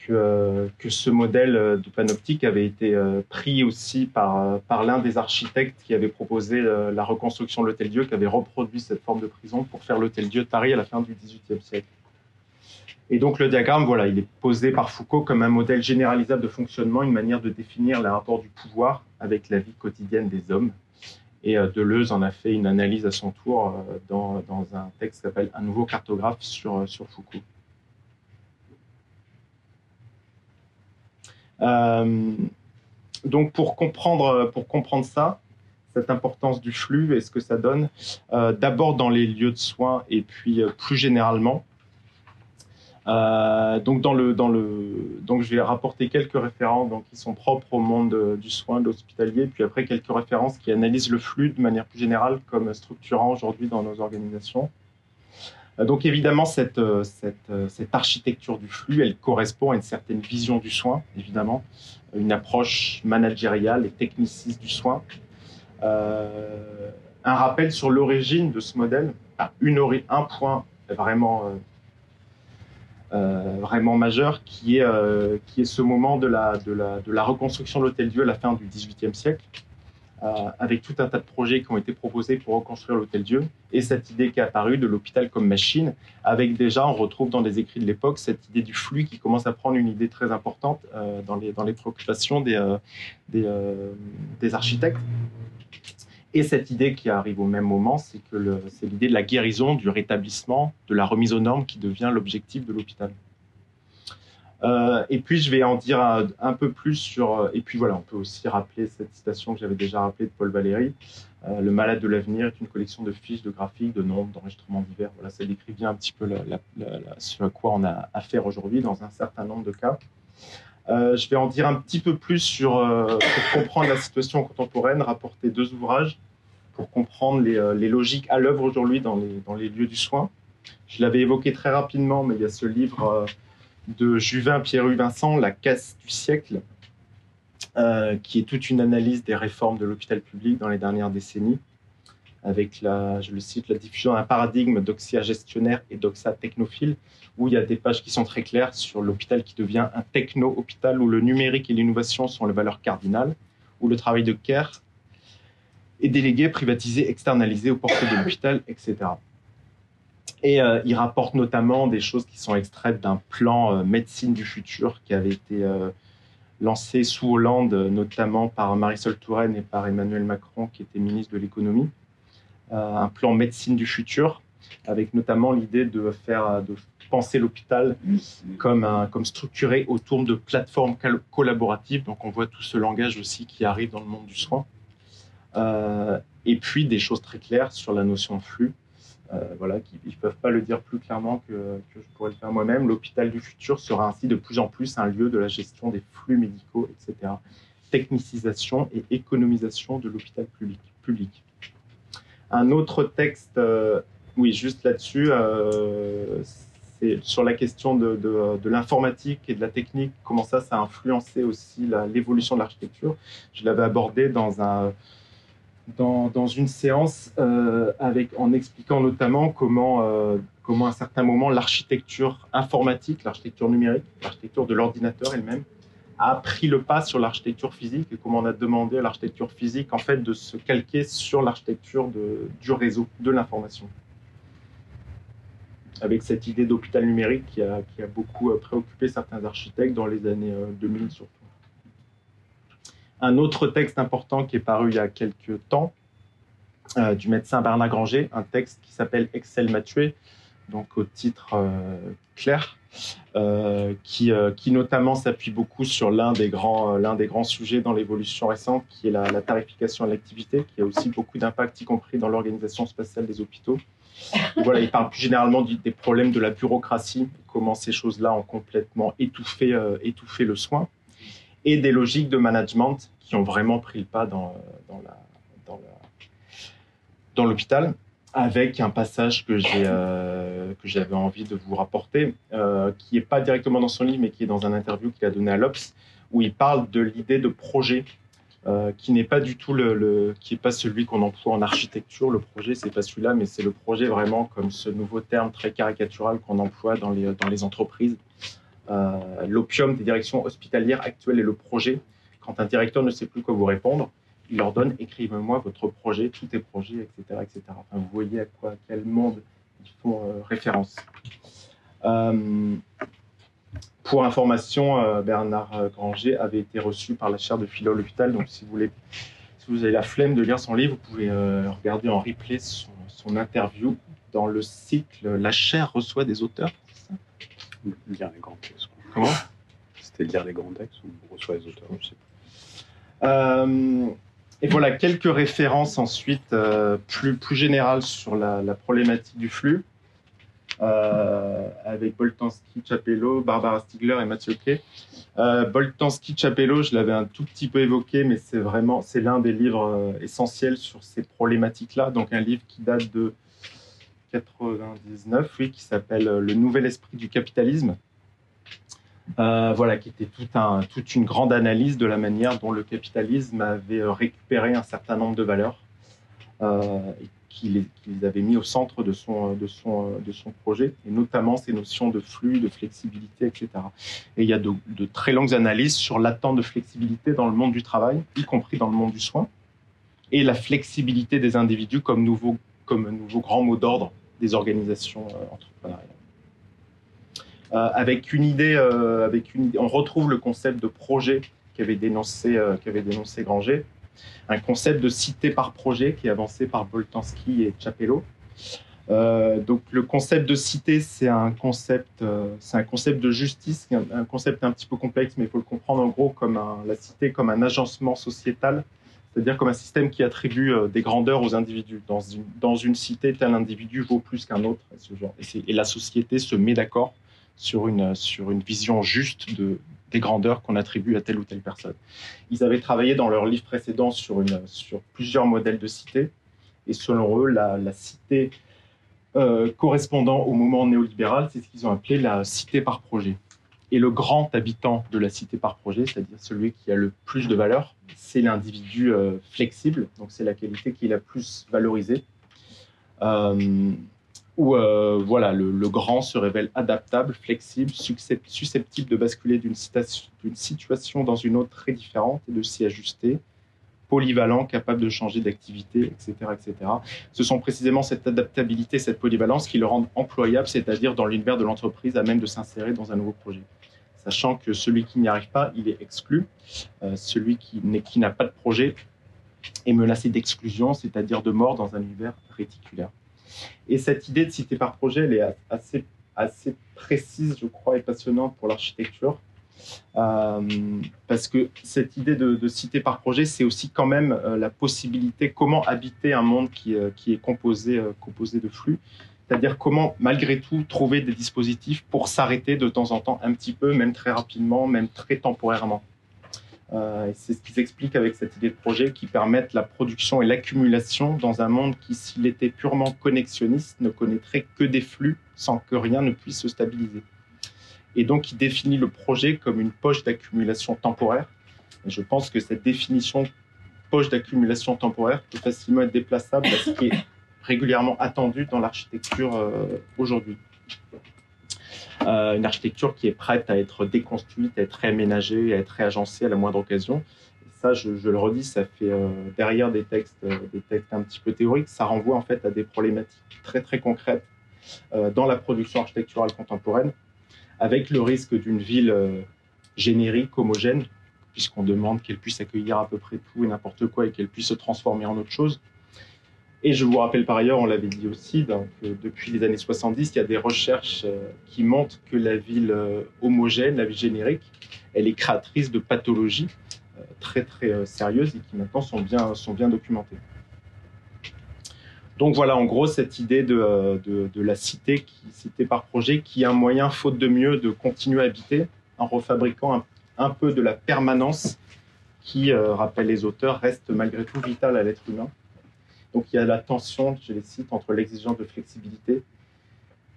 que, que, ce modèle de panoptique avait été euh, pris aussi par, l'un des architectes qui avait proposé euh, la reconstruction de l'Hôtel Dieu, qui avait reproduit cette forme de prison pour faire l'Hôtel Dieu de Paris à la fin du XVIIIe siècle. Et donc le diagramme, voilà, il est posé par Foucault comme un modèle généralisable de fonctionnement, une manière de définir les rapports du pouvoir avec la vie quotidienne des hommes. Et euh, Deleuze en a fait une analyse à son tour dans, un texte qui s'appelle Un nouveau cartographe sur Foucault. Donc pour comprendre, pour comprendre ça, cette importance du flux et ce que ça donne, euh, d'abord dans les lieux de soins et puis euh, plus généralement. Euh, donc, dans le, dans le, donc je vais rapporter quelques références qui sont propres au monde du soin, de l'hospitalier, puis après quelques références qui analysent le flux de manière plus générale comme structurant aujourd'hui dans nos organisations. Euh, donc évidemment, cette, euh, euh, cette, architecture du flux, elle correspond à une certaine vision du soin, évidemment, une approche managériale et techniciste du soin. Un rappel sur l'origine de ce modèle, une un point vraiment, vraiment majeur, qui est, qui est ce moment de la, reconstruction de l'Hôtel Dieu à la fin du XVIIIe siècle, avec tout un tas de projets qui ont été proposés pour reconstruire l'Hôtel Dieu, et cette idée qui est apparue de l'hôpital comme machine, avec déjà, on retrouve dans les écrits de l'époque, cette idée du flux qui commence à prendre une idée très importante euh, dans, les, dans les préoccupations des, euh, des, euh, des, architectes. Et cette idée qui arrive au même moment, c'est l'idée de la guérison, du rétablissement, de la remise aux normes qui devient l'objectif de l'hôpital. Euh, et puis je vais en dire un, peu plus sur. Euh, et puis voilà, on peut aussi rappeler cette citation que j'avais déjà rappelée de Paul Valéry. Euh, le malade de l'avenir est une collection de fiches, de graphiques, de nombres, d'enregistrements divers. Voilà, ça décrit bien un petit peu ce à quoi on a affaire aujourd'hui dans un certain nombre de cas. Je vais en dire un petit peu plus sur, pour comprendre la situation contemporaine, rapporter deux ouvrages pour comprendre les, logiques à l'œuvre aujourd'hui dans les lieux du soin. Je l'avais évoqué très rapidement, mais il y a ce livre de Juvin Pierre Vincent, La casse du siècle, qui est toute une analyse des réformes de l'hôpital public dans les dernières décennies, avec, la, je le cite, la diffusion d'un paradigme d'oxia gestionnaire et d'oxa technophile, où il y a des pages qui sont très claires sur l'hôpital qui devient un techno-hôpital, où le numérique et l'innovation sont les valeurs cardinales, où le travail de care est délégué, privatisé, externalisé au portée de l'hôpital, etc. Et euh, il rapporte notamment des choses qui sont extraites d'un plan euh, médecine du futur qui avait été euh, lancé sous Hollande, notamment par Marisol Touraine et par Emmanuel Macron, qui était ministre de l'économie. un plan médecine du futur, avec notamment l'idée de faire, de penser l'hôpital comme, comme structuré autour de plateformes collaboratives. Donc on voit tout ce langage aussi qui arrive dans le monde du soin. et puis des choses très claires sur la notion de flux voilà, qui ne peuvent pas le dire plus clairement que, je pourrais le faire moi-même. L'hôpital du futur sera ainsi de plus en plus un lieu de la gestion des flux médicaux, etc. Technicisation et économisation de l'hôpital public. Un autre texte, euh, oui, juste là-dessus, euh, c'est sur la question de, de l'informatique et de la technique, comment ça, ça a influencé aussi l'évolution de l'architecture. Je l'avais abordé dans un dans, une séance euh, avec, en expliquant notamment comment, euh, comment à un certain moment l'architecture informatique, l'architecture numérique, l'architecture de l'ordinateur elle-même, a pris le pas sur l'architecture physique et comment on a demandé à l'architecture physique en fait de se calquer sur l'architecture du réseau, de l'information. Avec cette idée d'hôpital numérique qui a, qui a beaucoup euh, préoccupé certains architectes dans les années 2000 surtout un autre texte important qui est paru il y a quelques temps euh, du médecin Bernard Granger, un texte qui s'appelle Excel m'a tué, donc au titre euh, clair, euh, qui, qui, notamment s'appuie beaucoup sur l'un des, grands, des grands sujets dans l'évolution récente, qui est la, tarification de l'activité, qui a aussi beaucoup d'impact, y compris dans l'organisation spatiale des hôpitaux. voilà, il parle plus généralement des problèmes de la bureaucratie, comment ces choses-là ont complètement étouffé, étouffé le soin et des logiques de management qui ont vraiment pris le pas dans, l'hôpital, avec un passage euh, que j'avais envie de vous rapporter, euh, qui n'est pas directement dans son livre, mais qui est dans un interview qu'il a donné à l'Obs, où il parle de l'idée de projet, euh, qui n'est pas du tout le, qui est pas celui qu'on emploie en architecture. Le projet, c'est pas celui-là, mais c'est le projet vraiment comme ce nouveau terme très caricatural qu'on emploie dans les entreprises. Euh, l'opium des directions hospitalières actuelles est le projet. Quand un directeur ne sait plus quoi vous répondre, il leur donne écrivez-moi votre projet, tous tes projets, etc. etc. vous voyez à quoi, quel monde ils font euh, référence. Euh, pour information, Bernard Granger avait été reçu par la chaire de philo à l'hôpital. Donc, si vous, voulez, si vous avez la flemme de lire son livre, vous pouvez regarder en replay son, interview dans le cycle La chaire reçoit des auteurs. Lire les grands textes. Comment? C'était lire les grands textes ou reçoit les auteurs, je sais euh, et voilà, quelques références ensuite euh, plus, plus générales sur la, problématique du flux, euh, avec Boltanski, Chapello, Barbara Stigler et Mathieu Kay. Boltanski, Chapello, je l'avais un tout petit peu évoqué, mais c'est vraiment c'est l'un des livres essentiels sur ces problématiques-là. Donc un livre qui date de 99, oui, qui s'appelle euh, Le nouvel esprit du capitalisme. Euh, voilà, qui était tout un, toute une grande analyse de la manière dont le capitalisme avait euh, récupéré un certain nombre de valeurs et qu'il les, avait mis au centre de son, de, son, de son projet, et notamment ces notions de flux, de flexibilité, etc. Et il y a de, de très longues analyses sur l'attente de flexibilité dans le monde du travail, y compris dans le monde du soin, et la flexibilité des individus comme nouveau, comme nouveau grand mot d'ordre des organisations euh, entrepreneuriales. Euh, avec une idée, euh, avec une, on retrouve le concept de projet qu'avait dénoncé, qu'avait dénoncé Granger, un concept de cité par projet qui est avancé par Boltanski et Chapello. donc le concept de cité, c'est un concept, c'est un concept de justice, un, concept un petit peu complexe, mais il faut le comprendre en gros comme la cité comme un agencement sociétal c'est-à-dire comme un système qui attribue euh, des grandeurs aux individus. Dans une, dans une cité, tel individu vaut plus qu'un autre. Et, la société se met d'accord sur une, sur une vision juste de, des grandeurs qu'on attribue à telle ou telle personne. Ils avaient travaillé dans leur livre précédent sur, une, sur plusieurs modèles de cité. Et selon eux, la, la cité euh, correspondant au moment néolibéral, c'est ce qu'ils ont appelé la cité par projet. Et le grand habitant de la cité par projet, c'est-à-dire celui qui a le plus de valeur, c'est l'individu euh, flexible, donc c'est la qualité qui est la plus valorisée. Euh, où euh, voilà, le, grand se révèle adaptable, flexible, susceptible de basculer d'une situation dans une autre très différente et de s'y ajuster, polyvalent, capable de changer d'activité, etc., etc. Ce sont précisément cette adaptabilité, cette polyvalence qui le rendent employable, c'est-à-dire dans l'univers de l'entreprise, à même de s'insérer dans un nouveau projet. Sachant que celui qui n'y arrive pas, il est exclu. Euh, celui qui n'a pas de projet est menacé d'exclusion, c'est-à-dire de mort dans un univers réticulaire. Et cette idée de cité par projet, elle est assez, assez précise, je crois, et passionnante pour l'architecture. Euh, parce que cette idée de, cité par projet, c'est aussi quand même euh, la possibilité comment habiter un monde qui, qui est composé de flux. C'est-à-dire comment, malgré tout, trouver des dispositifs pour s'arrêter de temps en temps un petit peu, même très rapidement, même très temporairement. Euh, c'est ce qui s'explique avec cette idée de projet qui permettent la production et l'accumulation dans un monde qui, s'il était purement connexionniste, ne connaîtrait que des flux sans que rien ne puisse se stabiliser. Et donc, il définit le projet comme une poche d'accumulation temporaire. Et je pense que cette définition poche d'accumulation temporaire peut facilement être déplaçable à ce qui est régulièrement attendu dans l'architecture euh, aujourd'hui. Euh, une architecture qui est prête à être déconstruite, à être réaménagée, à être réagencée à la moindre occasion. ça, je, le redis, ça fait euh, derrière des textes, des textes un petit peu théoriques, ça renvoie en fait à des problématiques très très concrètes dans la production architecturale contemporaine, avec le risque d'une ville générique, homogène, puisqu'on demande qu'elle puisse accueillir à peu près tout et n'importe quoi et qu'elle puisse se transformer en autre chose. Et je vous rappelle par ailleurs, on l'avait dit aussi, donc, depuis les années 70, il y a des recherches euh, qui montrent que la ville euh, homogène, la ville générique, elle est créatrice de pathologies euh, très très sérieuses et qui maintenant sont bien, sont bien documentées. Donc voilà, en gros, cette idée de, de, la cité, qui, cité par projet, qui est un moyen, faute de mieux, de continuer à habiter en refabriquant un, un peu de la permanence qui, rappelle les auteurs, reste malgré tout vitale à l'être humain donc il y a la tension, je les cite, entre l'exigence de flexibilité,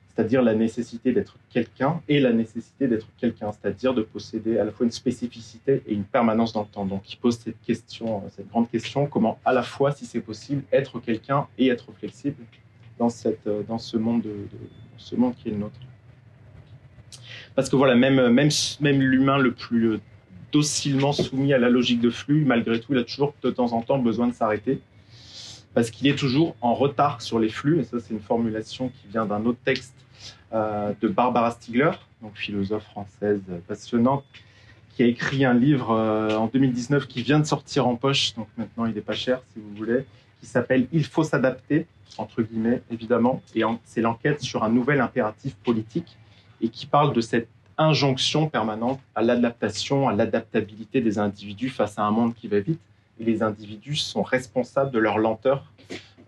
c'est-à-dire la nécessité d'être quelqu'un, et la nécessité d'être quelqu'un, c'est-à-dire de posséder à la fois une spécificité et une permanence dans le temps. Donc il pose cette question, cette grande question, comment à la fois, si c'est possible, être quelqu'un et être flexible dans, cette, dans ce, monde de, ce monde qui est le nôtre. Parce que voilà, même, même, même l'humain le plus docilement soumis à la logique de flux, malgré tout, il a toujours de temps en temps besoin de s'arrêter parce qu'il est toujours en retard sur les flux. Et ça, c'est une formulation qui vient d'un autre texte euh, de Barbara Stiegler, donc philosophe française passionnante, qui a écrit un livre euh, en 2019 qui vient de sortir en poche, donc maintenant il n'est pas cher si vous voulez, qui s'appelle Il faut s'adapter, entre guillemets évidemment, et c'est l'enquête sur un nouvel impératif politique et qui parle de cette injonction permanente à l'adaptation, à l'adaptabilité des individus face à un monde qui va vite les individus sont responsables de leur lenteur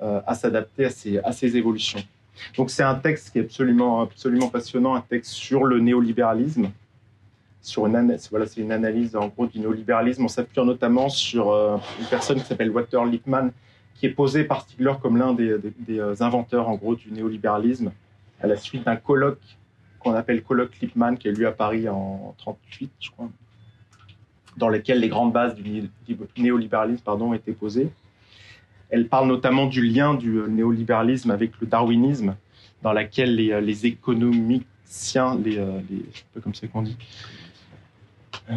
euh, à s'adapter à ces, évolutions. Donc c'est un texte qui est absolument, absolument passionnant, un texte sur le néolibéralisme. Sur une, voilà, c'est une analyse en gros du néolibéralisme. On s'appuie notamment sur euh, une personne qui s'appelle Walter Lippmann, qui est posé par Stigler comme l'un des, euh, inventeurs en gros du néolibéralisme, à la suite d'un colloque qu'on appelle colloque Lippmann, qui eu lieu à Paris en 38, je crois, dans lesquelles les grandes bases du néolibéralisme pardon, étaient posées. Elle parle notamment du lien du néolibéralisme avec le darwinisme, dans laquelle les, euh, les économiciens, les, euh, les peu comme ça qu'on dit, euh,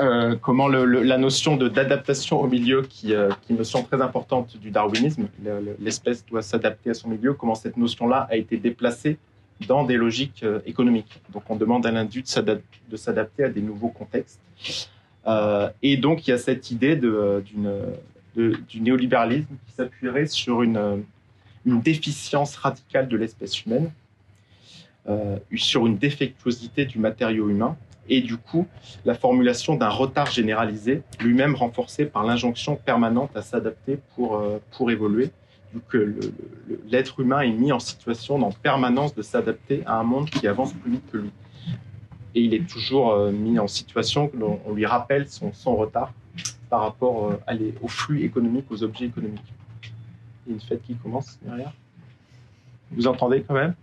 euh, comment la notion d'adaptation au milieu, qui, euh, qui, très importante du darwinisme, l'espèce doit s'adapter à son milieu, comment cette notion-là a été déplacée dans des logiques euh, économiques. Donc on demande à l'individu de s'adapter à des nouveaux contextes. Euh, et donc il y a cette idée de, du néolibéralisme qui s'appuierait sur une, déficience radicale de l'espèce humaine, euh, sur une défectuosité du matériau humain, et du coup la formulation d'un retard généralisé, lui-même renforcé par l'injonction permanente à s'adapter pour, euh, pour évoluer que l'être humain est mis en situation en permanence de s'adapter à un monde qui avance plus vite que lui. Et il est toujours euh, mis en situation, on lui rappelle son, retard par rapport euh, aux flux économiques, aux objets économiques. Il y a une fête qui commence derrière. Vous entendez quand même?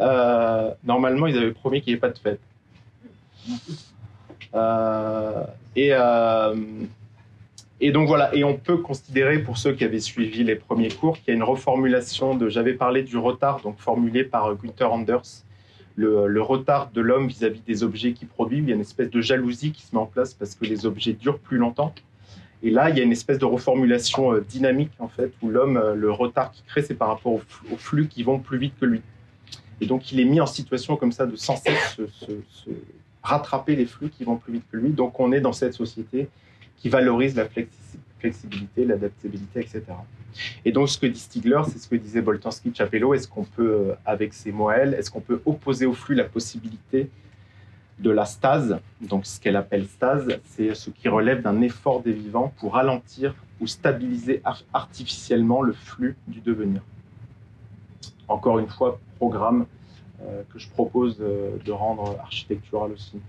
Euh, normalement, ils avaient promis qu'il n'y ait pas de fête. Et, euh, et donc voilà, et on peut considérer pour ceux qui avaient suivi les premiers cours qu'il y a une reformulation de, j'avais parlé du retard, donc formulé par Gunther Anders, le, le retard de l'homme vis-à-vis des objets qu'il produit. Il y a une espèce de jalousie qui se met en place parce que les objets durent plus longtemps. Et là, il y a une espèce de reformulation euh, dynamique, en fait, où l'homme, euh, le retard qu'il crée, c'est par rapport aux, flux- qui vont plus vite que lui. Et donc, il est mis en situation comme ça de sans cesse se, se- se rattraper les flux qui vont plus vite que lui. Donc, on est dans cette société qui valorise la flexi- flexibilité, l'adaptabilité, etc. Et donc, ce que dit Stigler, c'est ce que disait Boltanski Chapello. Est-ce qu'on peut, euh, avec ces moelles, est-ce qu'on peut opposer au flux la possibilité de la stase Donc, ce qu'elle appelle stase, c'est ce qui relève d'un effort des vivants pour ralentir ou stabiliser ar- artificiellement le flux du devenir. Encore une fois, programme euh, que je propose de rendre architectural aussi.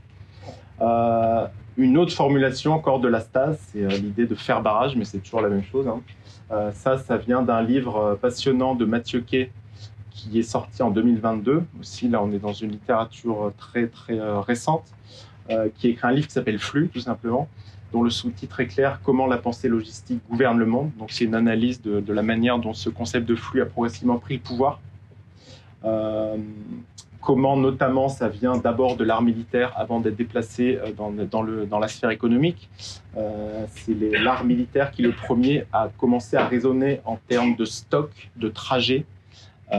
Euh, une autre formulation encore de la stase, c'est euh, l'idée de faire barrage, mais c'est toujours la même chose. hein. Euh, ça, ça vient d'un livre euh, passionnant de Mathieu Quay qui est sorti en 2022. Aussi, là, on est dans une littérature très, très euh, récente, qui écrit un livre qui s'appelle Flux, tout simplement, dont le sous-titre est clair Comment la pensée logistique gouverne le monde. Donc, c'est une analyse de, de la manière dont ce concept de flux a progressivement pris le pouvoir. Comment, notamment, ça vient d'abord de l'art militaire avant d'être déplacé euh, dans, dans, le, dans la sphère économique. Euh, c'est l'art militaire qui, le premier, a commencé à raisonner en termes de stock, de trajet, euh,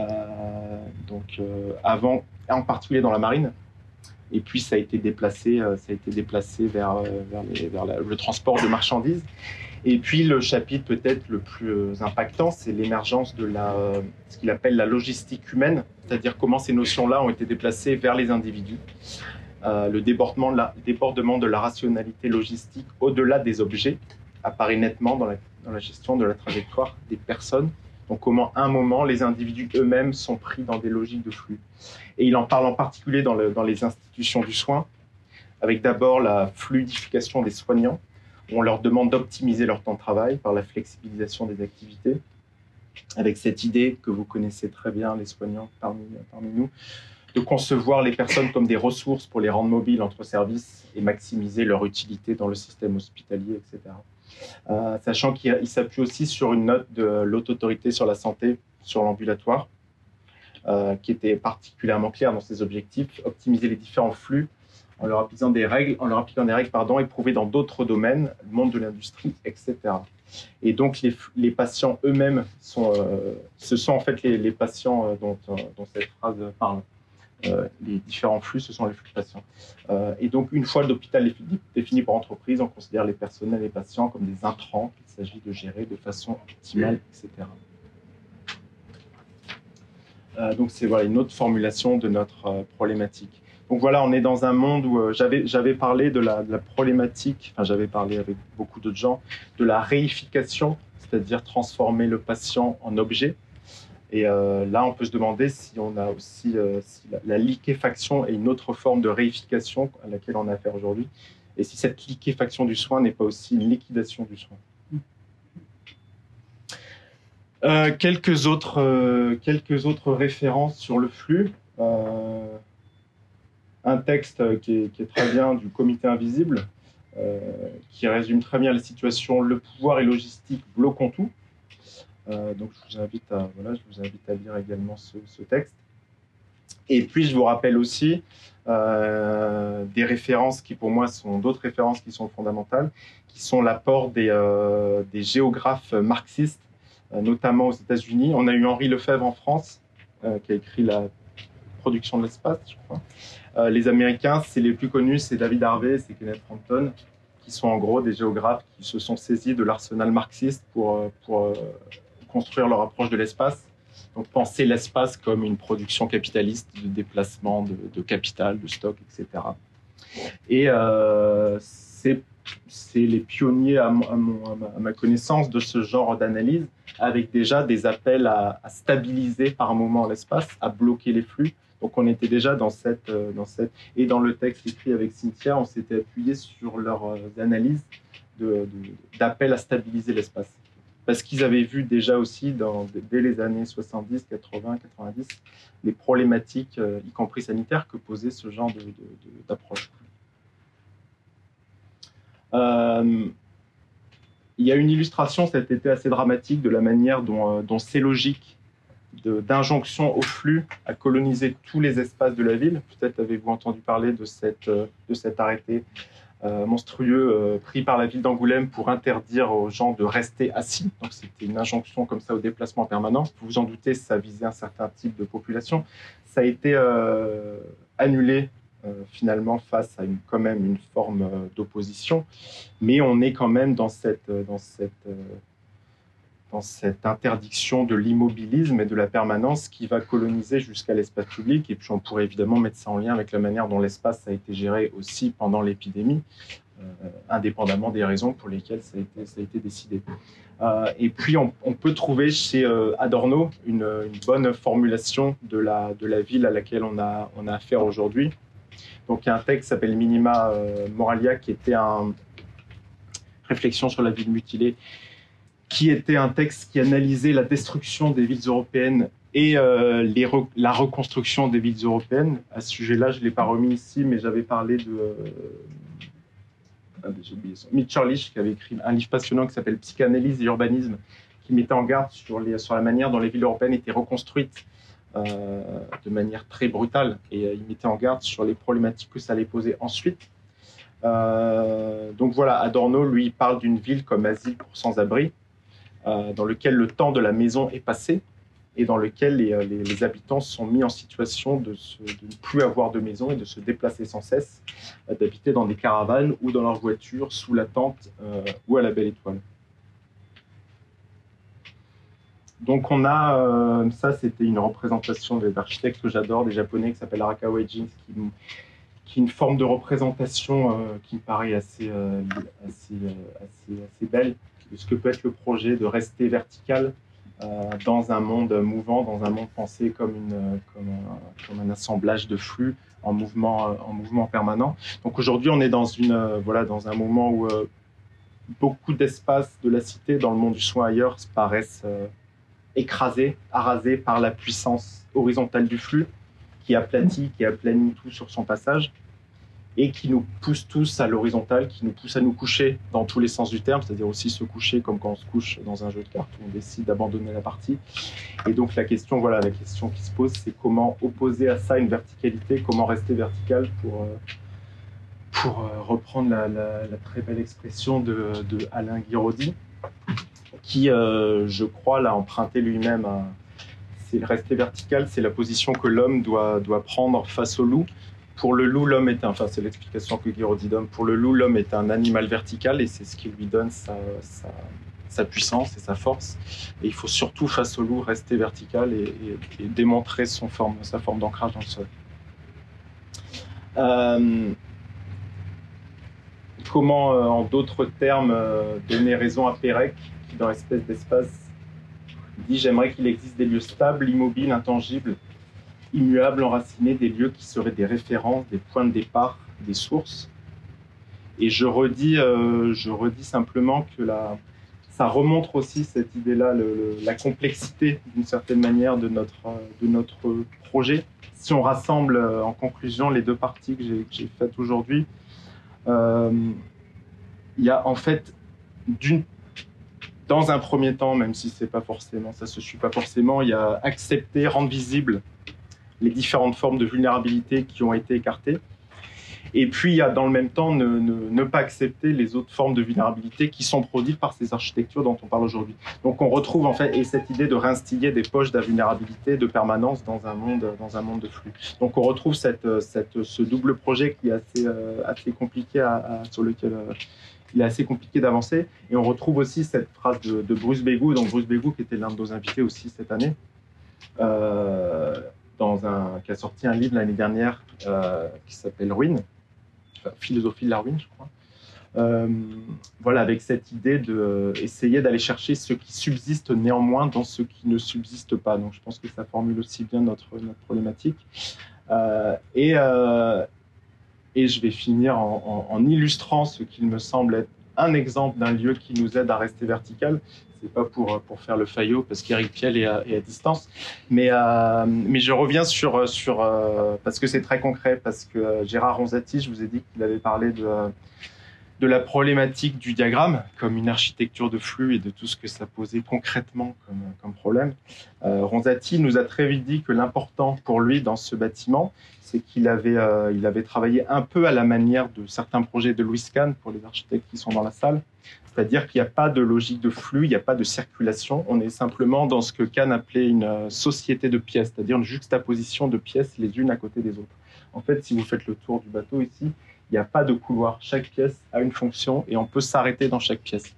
donc avant, en particulier dans la marine. Et puis ça a été déplacé, ça a été déplacé vers, vers, le transport de marchandises. Et puis le chapitre peut-être le plus euh, impactant, c'est l'émergence de euh, ce qu'il appelle la logistique humaine, c'est-à-dire comment ces notions-là ont été déplacées vers les individus. Euh, le débordement de, la, rationalité logistique au-delà des objets apparaît nettement dans la, gestion de la trajectoire des personnes. Donc comment à un moment les individus eux-mêmes sont pris dans des logiques de flux. Et il en parle en particulier dans, le- dans les institutions du soin, avec d'abord la fluidification des soignants, on leur demande d'optimiser leur temps de travail par la flexibilisation des activités, avec cette idée que vous connaissez très bien, les soignants parmi, parmi nous, de concevoir les personnes comme des ressources pour les rendre mobiles entre services et maximiser leur utilité dans le système hospitalier, etc. Euh, sachant qu'il il s'appuie aussi sur une note de l'Haute Autorité sur la santé sur l'ambulatoire, euh, qui était particulièrement claire dans ses objectifs, optimiser les différents flux en leur appliquant des règles, en leur appliquant des règles pardon, éprouvées dans d'autres domaines, le monde de l'industrie, etc. Et donc les, patients eux-mêmes sont, euh, ce sont en fait les, patients euh, dont, euh, dont cette phrase parle. Les différents flux, ce sont les flux de patients. Et donc, une fois l'hôpital défini par entreprise, on considère les personnels et les patients comme des intrants qu'il s'agit de gérer de façon optimale, etc. Donc, c'est voilà, une autre formulation de notre problématique. Donc voilà, on est dans un monde où euh, j'avais parlé de la, problématique, j'avais parlé avec beaucoup d'autres gens, de la réification, c'est-à-dire transformer le patient en objet. Et euh, là, on peut se demander si on a aussi euh, la, liquéfaction est une autre forme de réification à laquelle on a affaire aujourd'hui, et si cette liquéfaction du soin n'est pas aussi une liquidation du soin. Quelques, autres, quelques autres références sur le flux. Euh, un texte qui est, qui est très bien du Comité Invisible, euh, qui résume très bien la situation. Le pouvoir et logistique bloquons tout. Euh, donc je vous invite à lire également ce, texte. Et puis je vous rappelle aussi euh, des références qui pour moi sont d'autres références qui sont fondamentales, qui sont l'apport des, euh, des géographes marxistes, euh, notamment aux États-Unis. On a eu Henri Lefebvre en France, euh, qui a écrit la production de l'espace, je crois. Euh, les Américains, c'est les plus connus, c'est David Harvey, c'est Kenneth Frampton, qui sont en gros des géographes qui se sont saisis de l'arsenal marxiste pour, euh, euh, construire leur approche de l'espace. Donc penser l'espace comme une production capitaliste de déplacement de, capital, de stock, etc. Et c'est les pionniers à ma connaissance de ce genre d'analyse, avec déjà des appels à, à stabiliser par moment l'espace, à bloquer les flux. Donc on était déjà dans cette, euh, dans cette et dans le texte écrit avec Cynthia, on s'était appuyé sur leurs euh, analyses d'appel à stabiliser l'espace. parce qu'ils avaient vu déjà aussi dès les années 70, 80, 90 les problématiques, y compris sanitaires, que posait ce genre d'approche. il y a une illustration cet été assez dramatique de la manière dont, dont ces logiques d'injonction au flux à coloniser tous les espaces de la ville. Peut-être avez-vous entendu parler de, cette, euh, de cet arrêté euh, monstrueux euh, pris par la ville d'Angoulême pour interdire aux gens de rester assis. Donc c'était une injonction comme ça au déplacement permanent. Vous vous en doutez, ça visait un certain type de population. Ça a été annulé finalement face à une, quand même une forme d'opposition, mais on est quand même dans cette, dans cette cette interdiction de l'immobilisme et de la permanence qui va coloniser jusqu'à l'espace public. Et puis on pourrait évidemment mettre ça en lien avec la manière dont l'espace a été géré aussi pendant l'épidémie, euh, indépendamment des raisons pour lesquelles ça a été, décidé. Euh, et puis on, peut trouver chez euh, Adorno une, une, bonne formulation de la, ville à laquelle on a, on a affaire aujourd'hui. Donc il y a un texte qui s'appelle Minima Moralia qui était une réflexion sur la ville mutilée qui était un texte qui analysait la destruction des villes européennes et euh, la reconstruction des villes européennes. À ce sujet-là, je ne l'ai pas remis ici, mais j'avais parlé de euh, ah, Mitch qui avait écrit un livre passionnant qui s'appelle Psychanalyse et urbanisme, qui mettait en garde sur la manière dont les villes européennes étaient reconstruites euh, de manière très brutale. Et il mettait en garde sur les problématiques que ça allait poser ensuite. donc voilà, Adorno, lui, parle d'une ville comme asile pour sans-abri, euh, dans lequel le temps de la maison est passé et dans lequel les, euh, habitants sont mis en situation de, ne plus avoir de maison et de se déplacer sans cesse, euh, d'habiter dans des caravanes ou dans leur voiture, sous la tente ou à la belle étoile. Donc on a, ça c'était une représentation des architectes que j'adore, des japonais qui s'appellent Arakawa Ejins, qui, est une forme de représentation qui me paraît assez, assez, assez belle de ce que peut être le projet de rester vertical euh, dans un monde mouvant, dans un monde pensé comme, une, comme, un, assemblage de flux en mouvement, euh, en mouvement permanent. Donc aujourd'hui, on est dans, une, euh, voilà, dans un moment où beaucoup d'espaces de la cité dans le monde du soin ailleurs paraissent écrasés, arasés par la puissance horizontale du flux qui aplatit, qui aplanit tout sur son passage et qui nous pousse tous à l'horizontale, qui nous pousse à nous coucher dans tous les sens du terme, c'est-à-dire aussi se coucher comme quand on se couche dans un jeu de cartes où on décide d'abandonner la partie. Et donc la question, voilà, la question qui se pose, c'est comment opposer à ça une verticalité, comment rester vertical pour, euh, pour euh, reprendre la, très belle expression de, Alain Guiraudy, qui, euh, je crois, l'a emprunté lui-même. C'est rester vertical, c'est la position que l'homme doit, doit prendre face au loup pour le loup, l'homme est un, enfin c'est l'explication que Guiraudy donne, pour le loup, l'homme est un animal vertical et c'est ce qui lui donne sa, sa, puissance et sa force. Et il faut surtout, face au loup, rester vertical et, démontrer son forme, sa forme d'ancrage dans le sol. Euh, comment, euh, en d'autres termes, euh, donner raison à Pérec, qui dans l'espèce d'espace dit J'aimerais qu'il existe des lieux stables, immobiles, intangibles, immuables, enracinés, des lieux qui seraient des références, des points de départ, des sources. Et je redis, euh, je redis simplement que ça remontre aussi cette idée-là, la complexité d'une certaine manière de notre, de notre projet. Si on rassemble euh, en conclusion les deux parties que j'ai faites aujourd'hui, euh, il y a en fait dans un premier temps, même si c'est pas forcément, ça se suit pas forcément, il y a accepter, rendre visible les différentes formes de vulnérabilité qui ont été écartées. Et puis, il y a dans le même temps ne, pas accepter les autres formes de vulnérabilité qui sont produites par ces architectures dont on parle aujourd'hui. Donc, on retrouve en fait et cette idée de réinstiller des poches d'invulnérabilité, de permanence dans un monde, dans un monde de flux. Donc, on retrouve cette, cette, ce double projet qui est assez, euh, assez compliqué à, sur lequel euh, il est assez compliqué d'avancer. Et on retrouve aussi cette phrase de, Bruce Begou, donc Bruce Begou qui était l'un de nos invités aussi cette année. Euh, dans un, qui a sorti un livre l'année dernière euh, qui s'appelle Ruine, Philosophie de la ruine, je crois. Euh, voilà, avec cette idée d'essayer d'aller chercher ce qui subsiste néanmoins dans ce qui ne subsiste pas. Donc je pense que ça formule aussi bien notre, notre problématique. Euh, et, et je vais finir en, illustrant ce qu'il me semble être un exemple d'un lieu qui nous aide à rester vertical. Pas pour, pour faire le faillot parce qu'Eric Piel est à, est à distance. Mais, euh, mais je reviens sur, sur euh, parce que c'est très concret, parce que euh, Gérard Ronzati, je vous ai dit qu'il avait parlé de, de la problématique du diagramme comme une architecture de flux et de tout ce que ça posait concrètement comme, problème. Euh, Ronzati nous a très vite dit que l'important pour lui dans ce bâtiment, c'est qu'il avait, euh, il avait travaillé un peu à la manière de certains projets de Louis Kahn pour les architectes qui sont dans la salle. C'est-à-dire qu'il n'y a pas de logique de flux, il n'y a pas de circulation. On est simplement dans ce que Kahn appelait une euh, société de pièces, c'est-à-dire une juxtaposition de pièces les unes à côté des autres. En fait, si vous faites le tour du bateau ici, il n'y a pas de couloir. Chaque pièce a une fonction et on peut s'arrêter dans chaque pièce.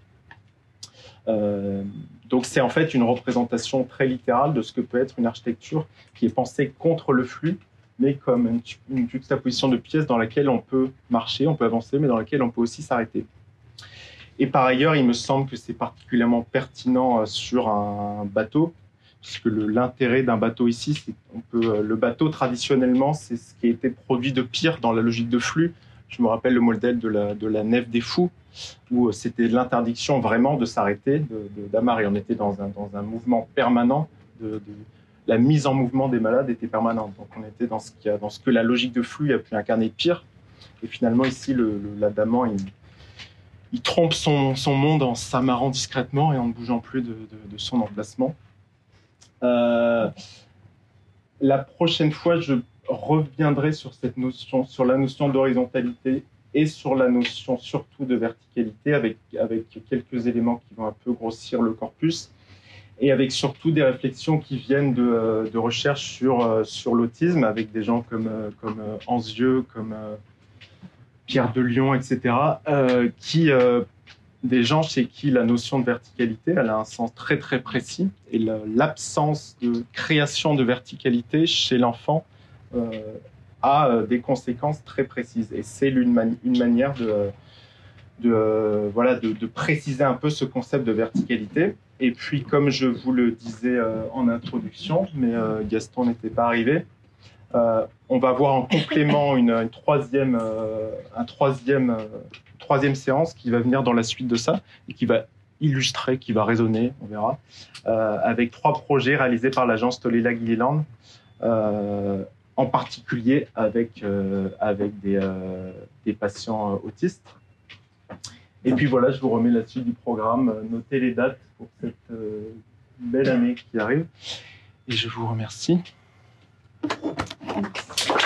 Euh, donc c'est en fait une représentation très littérale de ce que peut être une architecture qui est pensée contre le flux, mais comme une, une juxtaposition de pièces dans laquelle on peut marcher, on peut avancer, mais dans laquelle on peut aussi s'arrêter. Et par ailleurs, il me semble que c'est particulièrement pertinent euh, sur un bateau, puisque l'intérêt d'un bateau ici, c'est peut euh, le bateau traditionnellement, c'est ce qui a été produit de pire dans la logique de flux. Je me rappelle le modèle de la, nef des fous, où c'était l'interdiction vraiment de s'arrêter, d'amarrer. On était dans un, dans un mouvement permanent, de, la mise en mouvement des malades était permanente. Donc on était dans ce, qui a, dans ce que la logique de flux a pu incarner de pire. Et finalement, ici, le, le il, il trompe son, son monde en s'amarrant discrètement et en ne bougeant plus de, de, son emplacement. Euh, la prochaine fois, je reviendrai sur cette notion, sur la notion d'horizontalité et sur la notion surtout de verticalité, avec, avec quelques éléments qui vont un peu grossir le corpus, et avec surtout des réflexions qui viennent de, de recherches sur, sur l'autisme, avec des gens comme, comme Anzieux, comme Pierre de Lyon, etc., euh, qui, euh, des gens chez qui la notion de verticalité, elle a un sens très très précis, et l'absence de création de verticalité chez l'enfant euh, a des conséquences très précises. Et c'est une, mani une, manière de, voilà, de, préciser un peu ce concept de verticalité. Et puis, comme je vous le disais en introduction, mais Gaston n'était pas arrivé, on va voir en complément une, troisième, un troisième, séance qui va venir dans la suite de ça et qui va illustrer, qui va résonner, on verra, avec trois projets réalisés par l'agence Tolela Gilliland en particulier avec, euh, des, euh, patients euh, autistes. Et puis voilà, je vous remets la suite du programme. Notez les dates pour cette belle année qui arrive. Et je vous remercie.